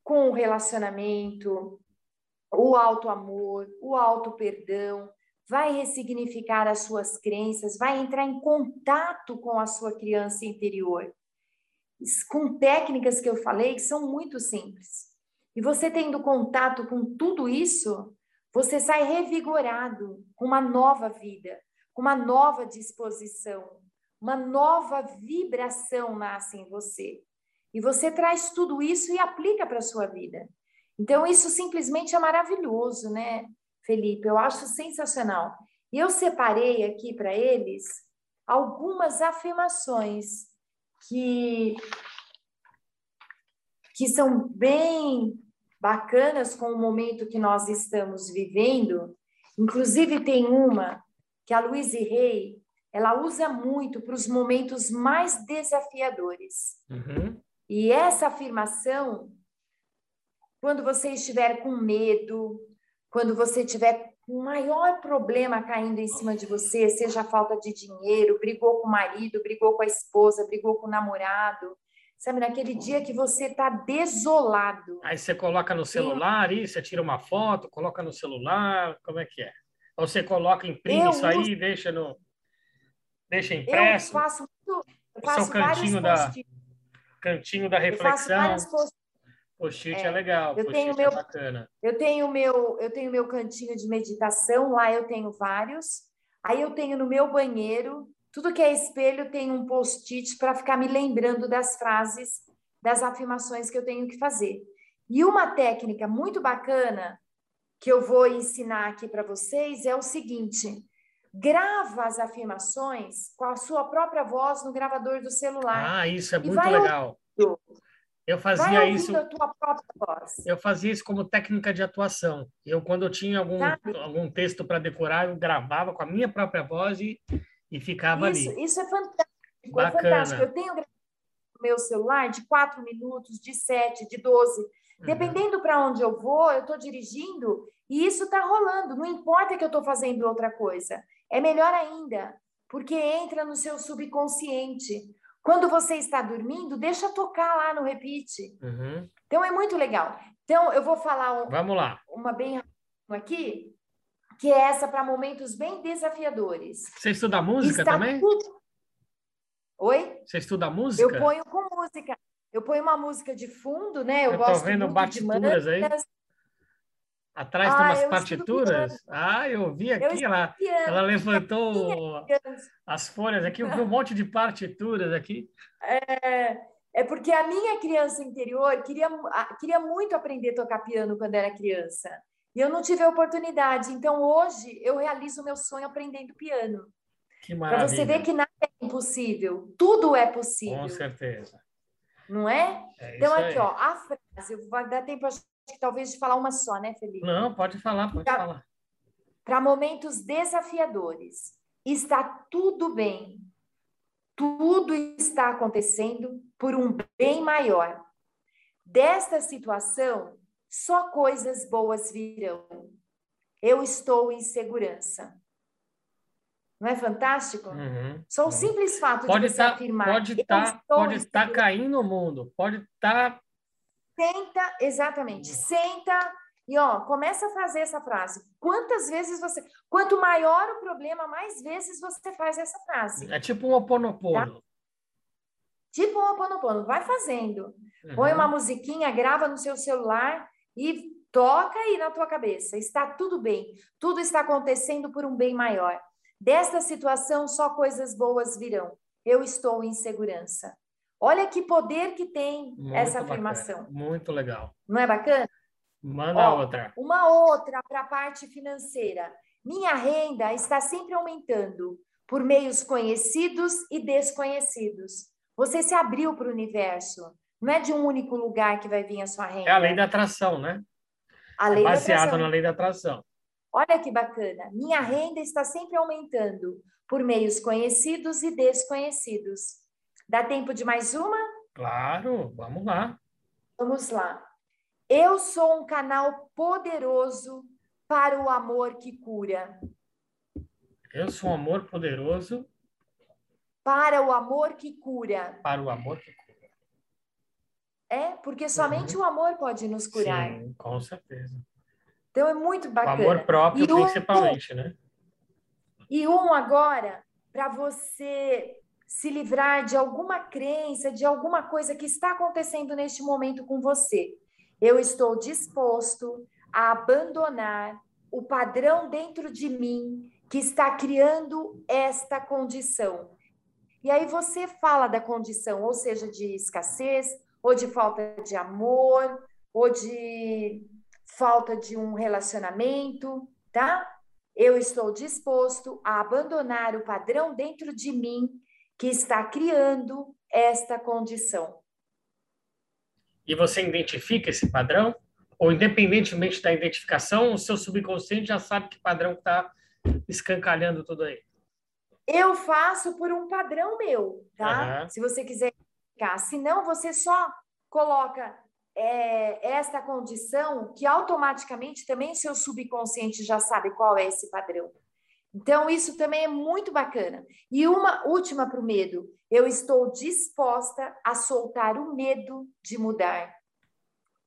com o relacionamento, o auto-amor, o auto-perdão, vai ressignificar as suas crenças, vai entrar em contato com a sua criança interior. Com técnicas que eu falei que são muito simples. E você tendo contato com tudo isso, você sai revigorado, com uma nova vida, com uma nova disposição, uma nova vibração nasce em você. E você traz tudo isso e aplica para a sua vida. Então, isso simplesmente é maravilhoso, né, Felipe? Eu acho sensacional. E eu separei aqui para eles algumas afirmações que, que são bem bacanas com o momento que nós estamos vivendo. Inclusive, tem uma que a Louise Rey ela usa muito para os momentos mais desafiadores. Uhum. E essa afirmação, quando você estiver com medo, quando você tiver um maior problema caindo em cima de você, seja a falta de dinheiro, brigou com o marido, brigou com a esposa, brigou com o namorado, sabe, naquele dia que você está desolado. Aí você coloca no celular e você tira uma foto, coloca no celular, como é que é? Ou você coloca, imprime eu isso aí e deixa no deixa impresso. Eu faço, eu faço Seu cantinho da cantinho da reflexão. Post-it é, é, legal, eu tenho é meu, é bacana. Eu tenho meu, eu tenho meu cantinho de meditação, lá eu tenho vários. Aí eu tenho no meu banheiro, tudo que é espelho tem um post-it para ficar me lembrando das frases, das afirmações que eu tenho que fazer. E uma técnica muito bacana que eu vou ensinar aqui para vocês é o seguinte: grava as afirmações com a sua própria voz no gravador do celular. Ah, isso é muito legal. Ouvindo. Eu fazia isso. Eu fazia isso como técnica de atuação. Eu, quando eu tinha algum, algum texto para decorar, eu gravava com a minha própria voz e, e ficava isso, ali. Isso é fantástico. É Bacana. É fantástico. Eu tenho no meu celular de 4 minutos, de 7, de 12. Uhum. Dependendo para onde eu vou, eu estou dirigindo e isso está rolando. Não importa que eu estou fazendo outra coisa. É melhor ainda, porque entra no seu subconsciente. Quando você está dormindo, deixa tocar lá no repeat. Uhum. Então é muito legal. Então eu vou falar um, Vamos lá. uma bem aqui, que é essa para momentos bem desafiadores. Você estuda música Está também? tudo- Oi? Você estuda música? Eu ponho com música. Eu ponho uma música de fundo, né? Eu, Eu tô gosto vendo muito de aí. Atrás Ah, tem umas eu partituras? Ah, eu vi aqui, estudo ela, ela levantou as folhas aqui, eu vi um monte de partituras aqui. É, é porque a minha criança interior queria, a- queria muito aprender a tocar piano quando era criança. E eu não tive a oportunidade. Então, hoje, eu realizo o meu sonho aprendendo piano. Que Para maravilha. você ver que nada é impossível. Tudo é Com possível. certeza. não é? É Então, aqui, aí. ó, a frase. Vai dar tempo, acho que talvez, de falar uma só, né, Felipe? Não, pode falar, pode Tá. falar. para momentos desafiadores. Está tudo bem. Tudo está acontecendo por um bem maior. Desta situação, só coisas boas virão. Eu estou em segurança. Não é fantástico? Uhum, Só o uhum. simples fato Pode de você estar afirmar. pode "Eu tá, estou pode estar segurança", caindo o mundo, pode estar Senta, exatamente. Senta e ó, começa a fazer essa frase. Quantas vezes você, quanto maior o problema, mais vezes você faz essa frase. é tipo um oponopono. Tipo um Ho'oponopono, vai fazendo. Põe Uhum. uma musiquinha, grava no seu celular e toca aí na tua cabeça. Está tudo bem. Tudo está acontecendo por um bem maior. Desta situação só coisas boas virão. Eu estou em segurança. Olha que poder que tem Muito essa bacana, afirmação. Muito legal. Não é bacana? Manda Ó, outra. Uma outra para a parte financeira. Minha renda está sempre aumentando por meios conhecidos e desconhecidos. Você se abriu para o universo. Não é de um único lugar que vai vir a sua renda. É a lei da atração, né? A É lei da baseado na lei da atração. Olha que bacana. Minha renda está sempre aumentando por meios conhecidos e desconhecidos. Dá tempo de mais uma? Claro, vamos lá. Vamos lá. Eu sou um canal poderoso para o amor que cura. Eu sou um amor poderoso Para o amor que cura. para o amor que cura. É, porque somente o amor pode nos curar. Sim, com certeza. Então é muito O bacana. amor próprio, E um- principalmente, né? E um agora, para você se livrar de alguma crença, de alguma coisa que está acontecendo neste momento com você. Eu estou disposto a abandonar o padrão dentro de mim que está criando esta condição. E aí você fala da condição, ou seja, de escassez, ou de falta de amor, ou de falta de um relacionamento, tá? Eu estou disposto a abandonar o padrão dentro de mim que está criando esta condição. E você identifica esse padrão? Ou independentemente da identificação, o seu subconsciente já sabe que padrão está escancalhando tudo aí. Eu faço por um padrão meu, tá? Aham. Se você quiser ficar. Senão, você só coloca é, esta condição que automaticamente também o seu subconsciente já sabe qual é esse padrão. Então, isso também é muito bacana. E uma última para o medo. Eu estou disposta a soltar o medo de mudar.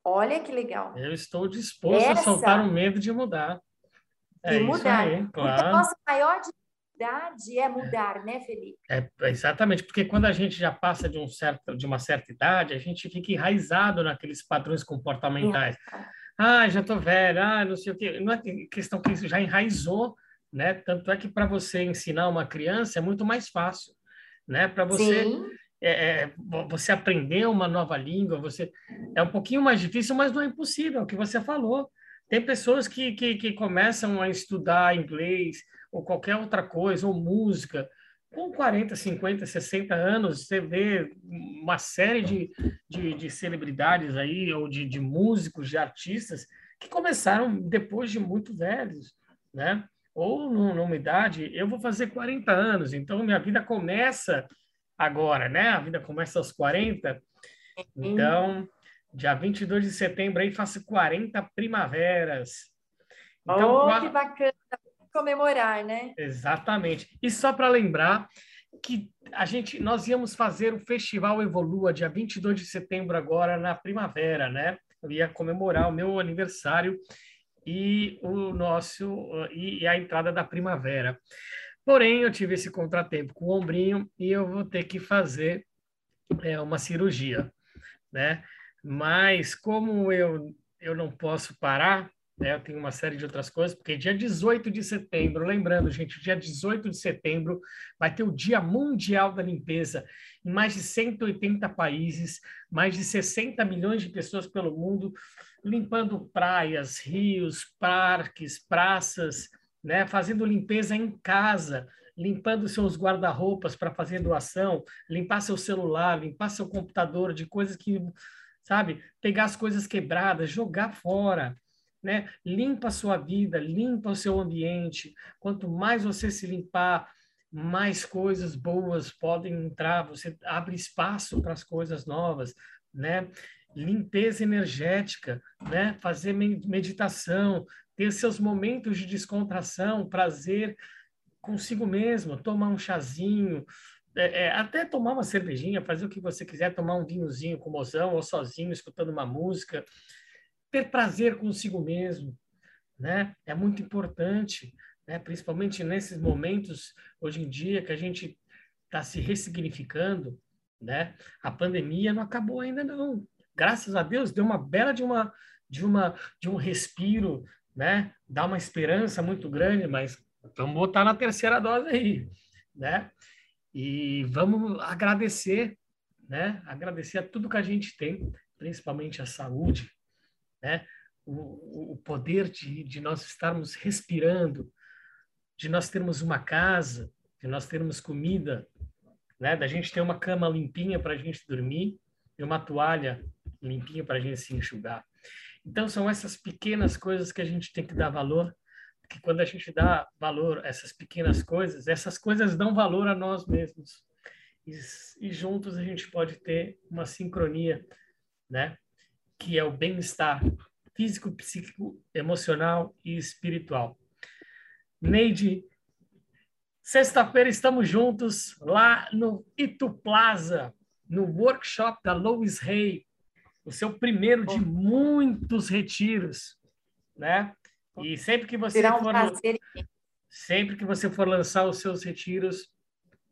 Olha que legal. Eu estou disposto a Essa- soltar o medo de mudar. É de mudar. aí, Porque a claro. nossa maior dificuldade é mudar, né, Felipe? É, exatamente, porque quando a gente já passa de, um certo, de uma certa idade, a gente fica enraizado naqueles padrões comportamentais. Ah, já estou velho, ah, não sei o quê. Não é questão que isso já enraizou, né? Tanto é que para você ensinar uma criança é muito mais fácil, né? Para você é, é, vo- você aprender uma nova língua, você é um pouquinho mais difícil, mas não é impossível, é o que você falou. Tem pessoas que, que, que começam a estudar inglês ou qualquer outra coisa, ou música, com 40, 50, 60 anos, você vê uma série de, de, de celebridades aí, ou de, de músicos, de artistas, que começaram depois de muito velhos, né? Ou num- numa idade, eu vou fazer 40 anos, então minha vida começa agora, né? A vida começa aos 40. Então, dia 22 de setembro aí faço 40 primaveras. Então, oh, que bacana comemorar, né? exatamente. E só para lembrar que a gente nós íamos fazer o Festival Evolua dia 22 de setembro agora na primavera, né? Eu ia comemorar o meu aniversário e o nosso e a entrada da primavera. Porém, eu tive esse contratempo com o ombrinho e eu vou ter que fazer é, uma cirurgia, né? Mas como eu eu não posso parar, né? Eu tenho uma série de outras coisas, porque dia 18 de setembro, lembrando, gente, dia 18 de setembro vai ter o Dia Mundial da Limpeza em mais de 180 países, mais de 60 milhões de pessoas pelo mundo, limpando praias, rios, parques, praças, né? fazendo limpeza em casa, limpando seus guarda-roupas para fazer doação, limpar seu celular, limpar seu computador de coisas que, sabe, pegar as coisas quebradas, jogar fora, né? Limpa a sua vida, limpa o seu ambiente. Quanto mais você se limpar, mais coisas boas podem entrar, você abre espaço para as coisas novas, né? Limpeza energética, né? Fazer meditação, ter seus momentos de descontração, prazer consigo mesmo, tomar um chazinho, é, é, até tomar uma cervejinha, fazer o que você quiser, tomar um vinhozinho com mozão ou sozinho, escutando uma música, ter prazer consigo mesmo, né? É muito importante, né? Principalmente nesses momentos hoje em dia que a gente está se ressignificando, né? A pandemia não acabou ainda não. Graças a Deus deu uma bela de uma de uma de um respiro, né? Dá uma esperança muito grande, mas vamos botar na terceira dose aí, né? E vamos agradecer, né? Agradecer a tudo que a gente tem, principalmente a saúde, né? O, o poder de, de nós estarmos respirando, de nós termos uma casa, de nós termos comida, né? Da gente ter uma cama limpinha para a gente dormir e uma toalha limpinha para a gente se enxugar. Então são essas pequenas coisas que a gente tem que dar valor, porque quando a gente dá valor a essas pequenas coisas, essas coisas dão valor a nós mesmos. E, e juntos a gente pode ter uma sincronia, né? que é o bem-estar físico, psíquico, emocional e espiritual. Neide, sexta-feira estamos juntos lá no Itu Plaza, no workshop da Lois Hay, o seu primeiro de muitos retiros, né? E sempre que você for sempre que você for lançar os seus retiros,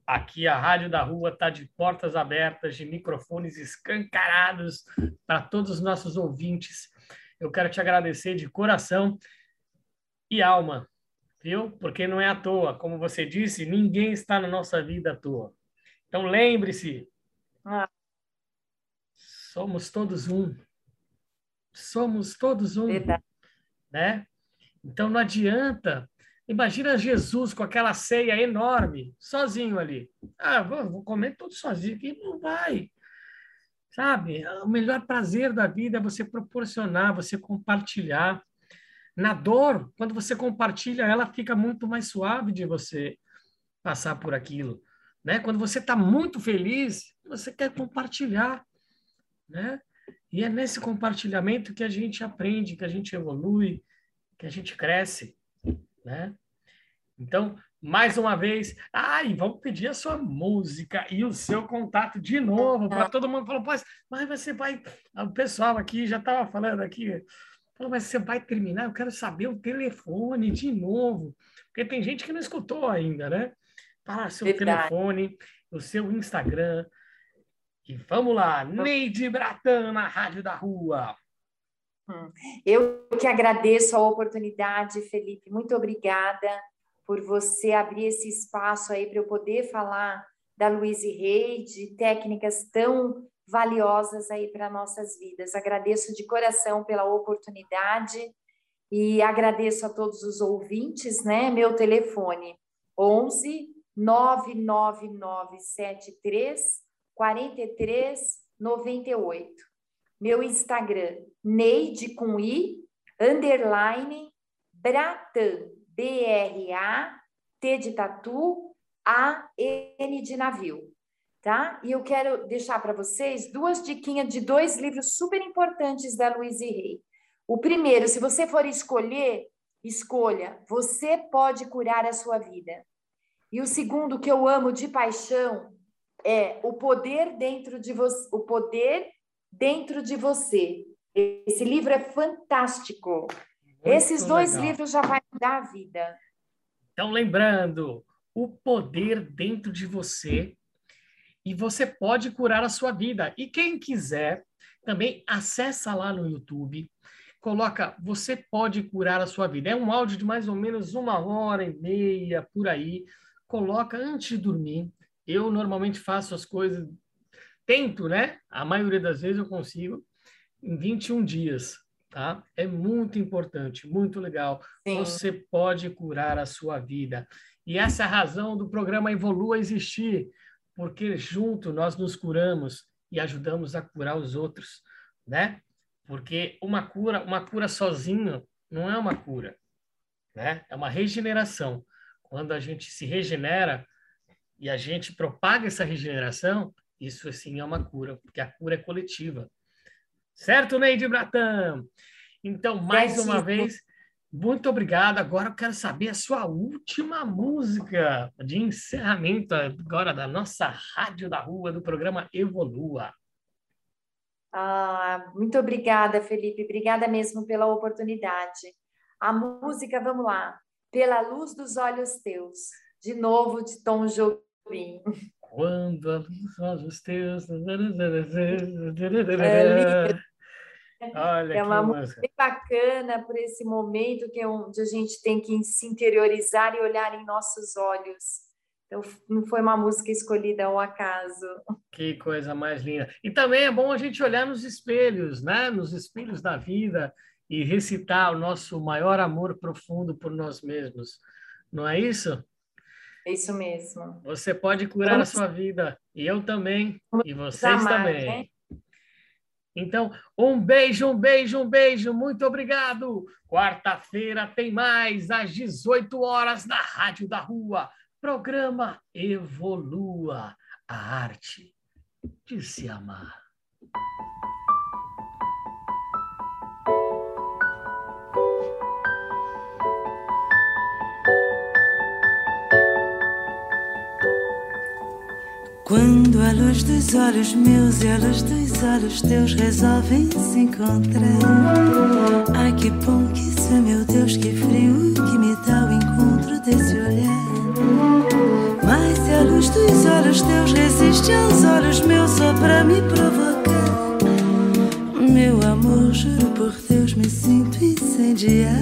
Aqui a Rádio da Rua está de portas abertas, de microfones escancarados para todos os nossos ouvintes. Eu quero te agradecer de coração e alma, viu? Porque não é à toa, como você disse, ninguém está na nossa vida à toa. Então lembre-se, ah. Somos todos um. Somos todos um, Verdade. né? Então não adianta Imagina Jesus com aquela ceia enorme, sozinho ali. Ah, vou, vou comer tudo sozinho aqui. Não vai. Sabe? O melhor prazer da vida é você proporcionar, você compartilhar. Na dor, quando você compartilha, ela fica muito mais suave de você passar por aquilo. Né? Quando você está muito feliz, você quer compartilhar. Né? E é nesse compartilhamento que a gente aprende, que a gente evolui, que a gente cresce né? Então, mais uma vez, ai, vamos pedir a sua música e o seu contato de novo para todo mundo. Falou, mas, mas você vai. O pessoal aqui já estava falando aqui. Falou, mas você vai terminar? Eu quero saber o telefone de novo. Porque tem gente que não escutou ainda, né? Fala seu Verdade. telefone, o seu Instagram. E vamos lá, Neide Bratan na Rádio da Rua. Hum. Eu que agradeço a oportunidade, Felipe. Muito obrigada por você abrir esse espaço aí para eu poder falar da Louise Rey, de técnicas tão valiosas aí para nossas vidas. Agradeço de coração pela oportunidade e agradeço a todos os ouvintes, né? Meu telefone 11 99973 43 98 meu Instagram, Neide com I, underline, Bratan, B-R-A-T de tatu, A-N de navio, tá? E eu quero deixar para vocês duas diquinhas de dois livros super importantes da Louise Rey. O primeiro, se você for escolher, escolha, você pode curar a sua vida. E o segundo, que eu amo de paixão, é o poder dentro de você, o poder dentro de você. Esse livro é fantástico. Esses dois legal. livros já vai mudar a vida. Então, lembrando, o poder dentro de você e você pode curar a sua vida. E quem quiser, também acessa lá no YouTube, coloca Você pode curar a sua vida. É um áudio de mais ou menos uma hora e meia, por aí. Coloca antes de dormir. Eu normalmente faço as coisas, tento, né? A maioria das vezes eu consigo, em 21 dias, tá? É muito importante, muito legal. Sim. Você pode curar a sua vida. E essa é a razão do programa Evolua Existir, porque junto nós nos curamos e ajudamos a curar os outros, né? Porque uma cura, uma cura sozinho não é uma cura, né? É uma regeneração. Quando a gente se regenera e a gente propaga essa regeneração, isso assim é uma cura, porque a cura é coletiva. Certo, Neide Bratan? Então, mais uma vez, muito obrigado. Agora eu quero saber a sua última música de encerramento agora da nossa Rádio da Rua, do programa Evolua. Ah, muito obrigada, Felipe. Obrigada mesmo pela oportunidade. A música, vamos lá. Pela luz dos olhos teus. De novo, de Tom Jobim. Quando a luz dos olhos teus. É Olha é uma música bem bacana por esse momento que é onde a gente tem que se interiorizar e olhar em nossos olhos. Então, não foi uma música escolhida ao acaso. Que coisa mais linda. E também é bom a gente olhar nos espelhos, né? Nos espelhos da vida e recitar o nosso maior amor profundo por nós mesmos. Não é isso? Isso mesmo. Você pode curar Vamos... a sua vida. E eu também. Vamos e vocês amar, também. Né? Então, um beijo, um beijo, um beijo. Muito obrigado. Quarta-feira tem mais, às 18 horas, na Rádio da Rua. Programa Evolua a Arte de Se Amar. Quando a luz dos olhos meus e a luz dos olhos teus resolvem se encontrar. Ai que bom que isso é, meu Deus, que frio que me dá o encontro desse olhar. Mas se a luz dos olhos teus resiste aos olhos meus só pra me provocar. Meu amor, juro por Deus, me sinto incendiar.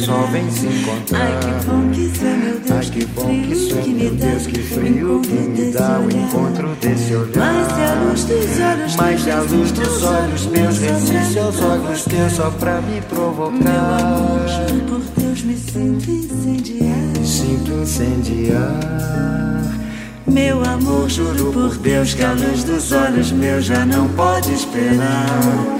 Resolvem se encontrar. Ai, que bom que isso é, meu Deus, Ai, que, bom que isso é, meu Deus, que frio que me dá o encontro desse olhar. Mas se a luz dos olhos Mas se a luz dos olhos meus resiste aos olhos teus só pra me provocar. Meu amor, juro por Deus, me sinto incendiar. Sinto incendiar. Meu amor, juro por Deus que a luz dos olhos meus já não pode esperar.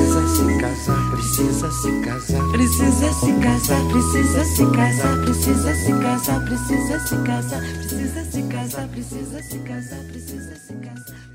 Precisa se casar, precisa se casar. Precisa se casar, precisa se casar, precisa se casar, precisa se casar, precisa se casar, precisa se casar, precisa se casar.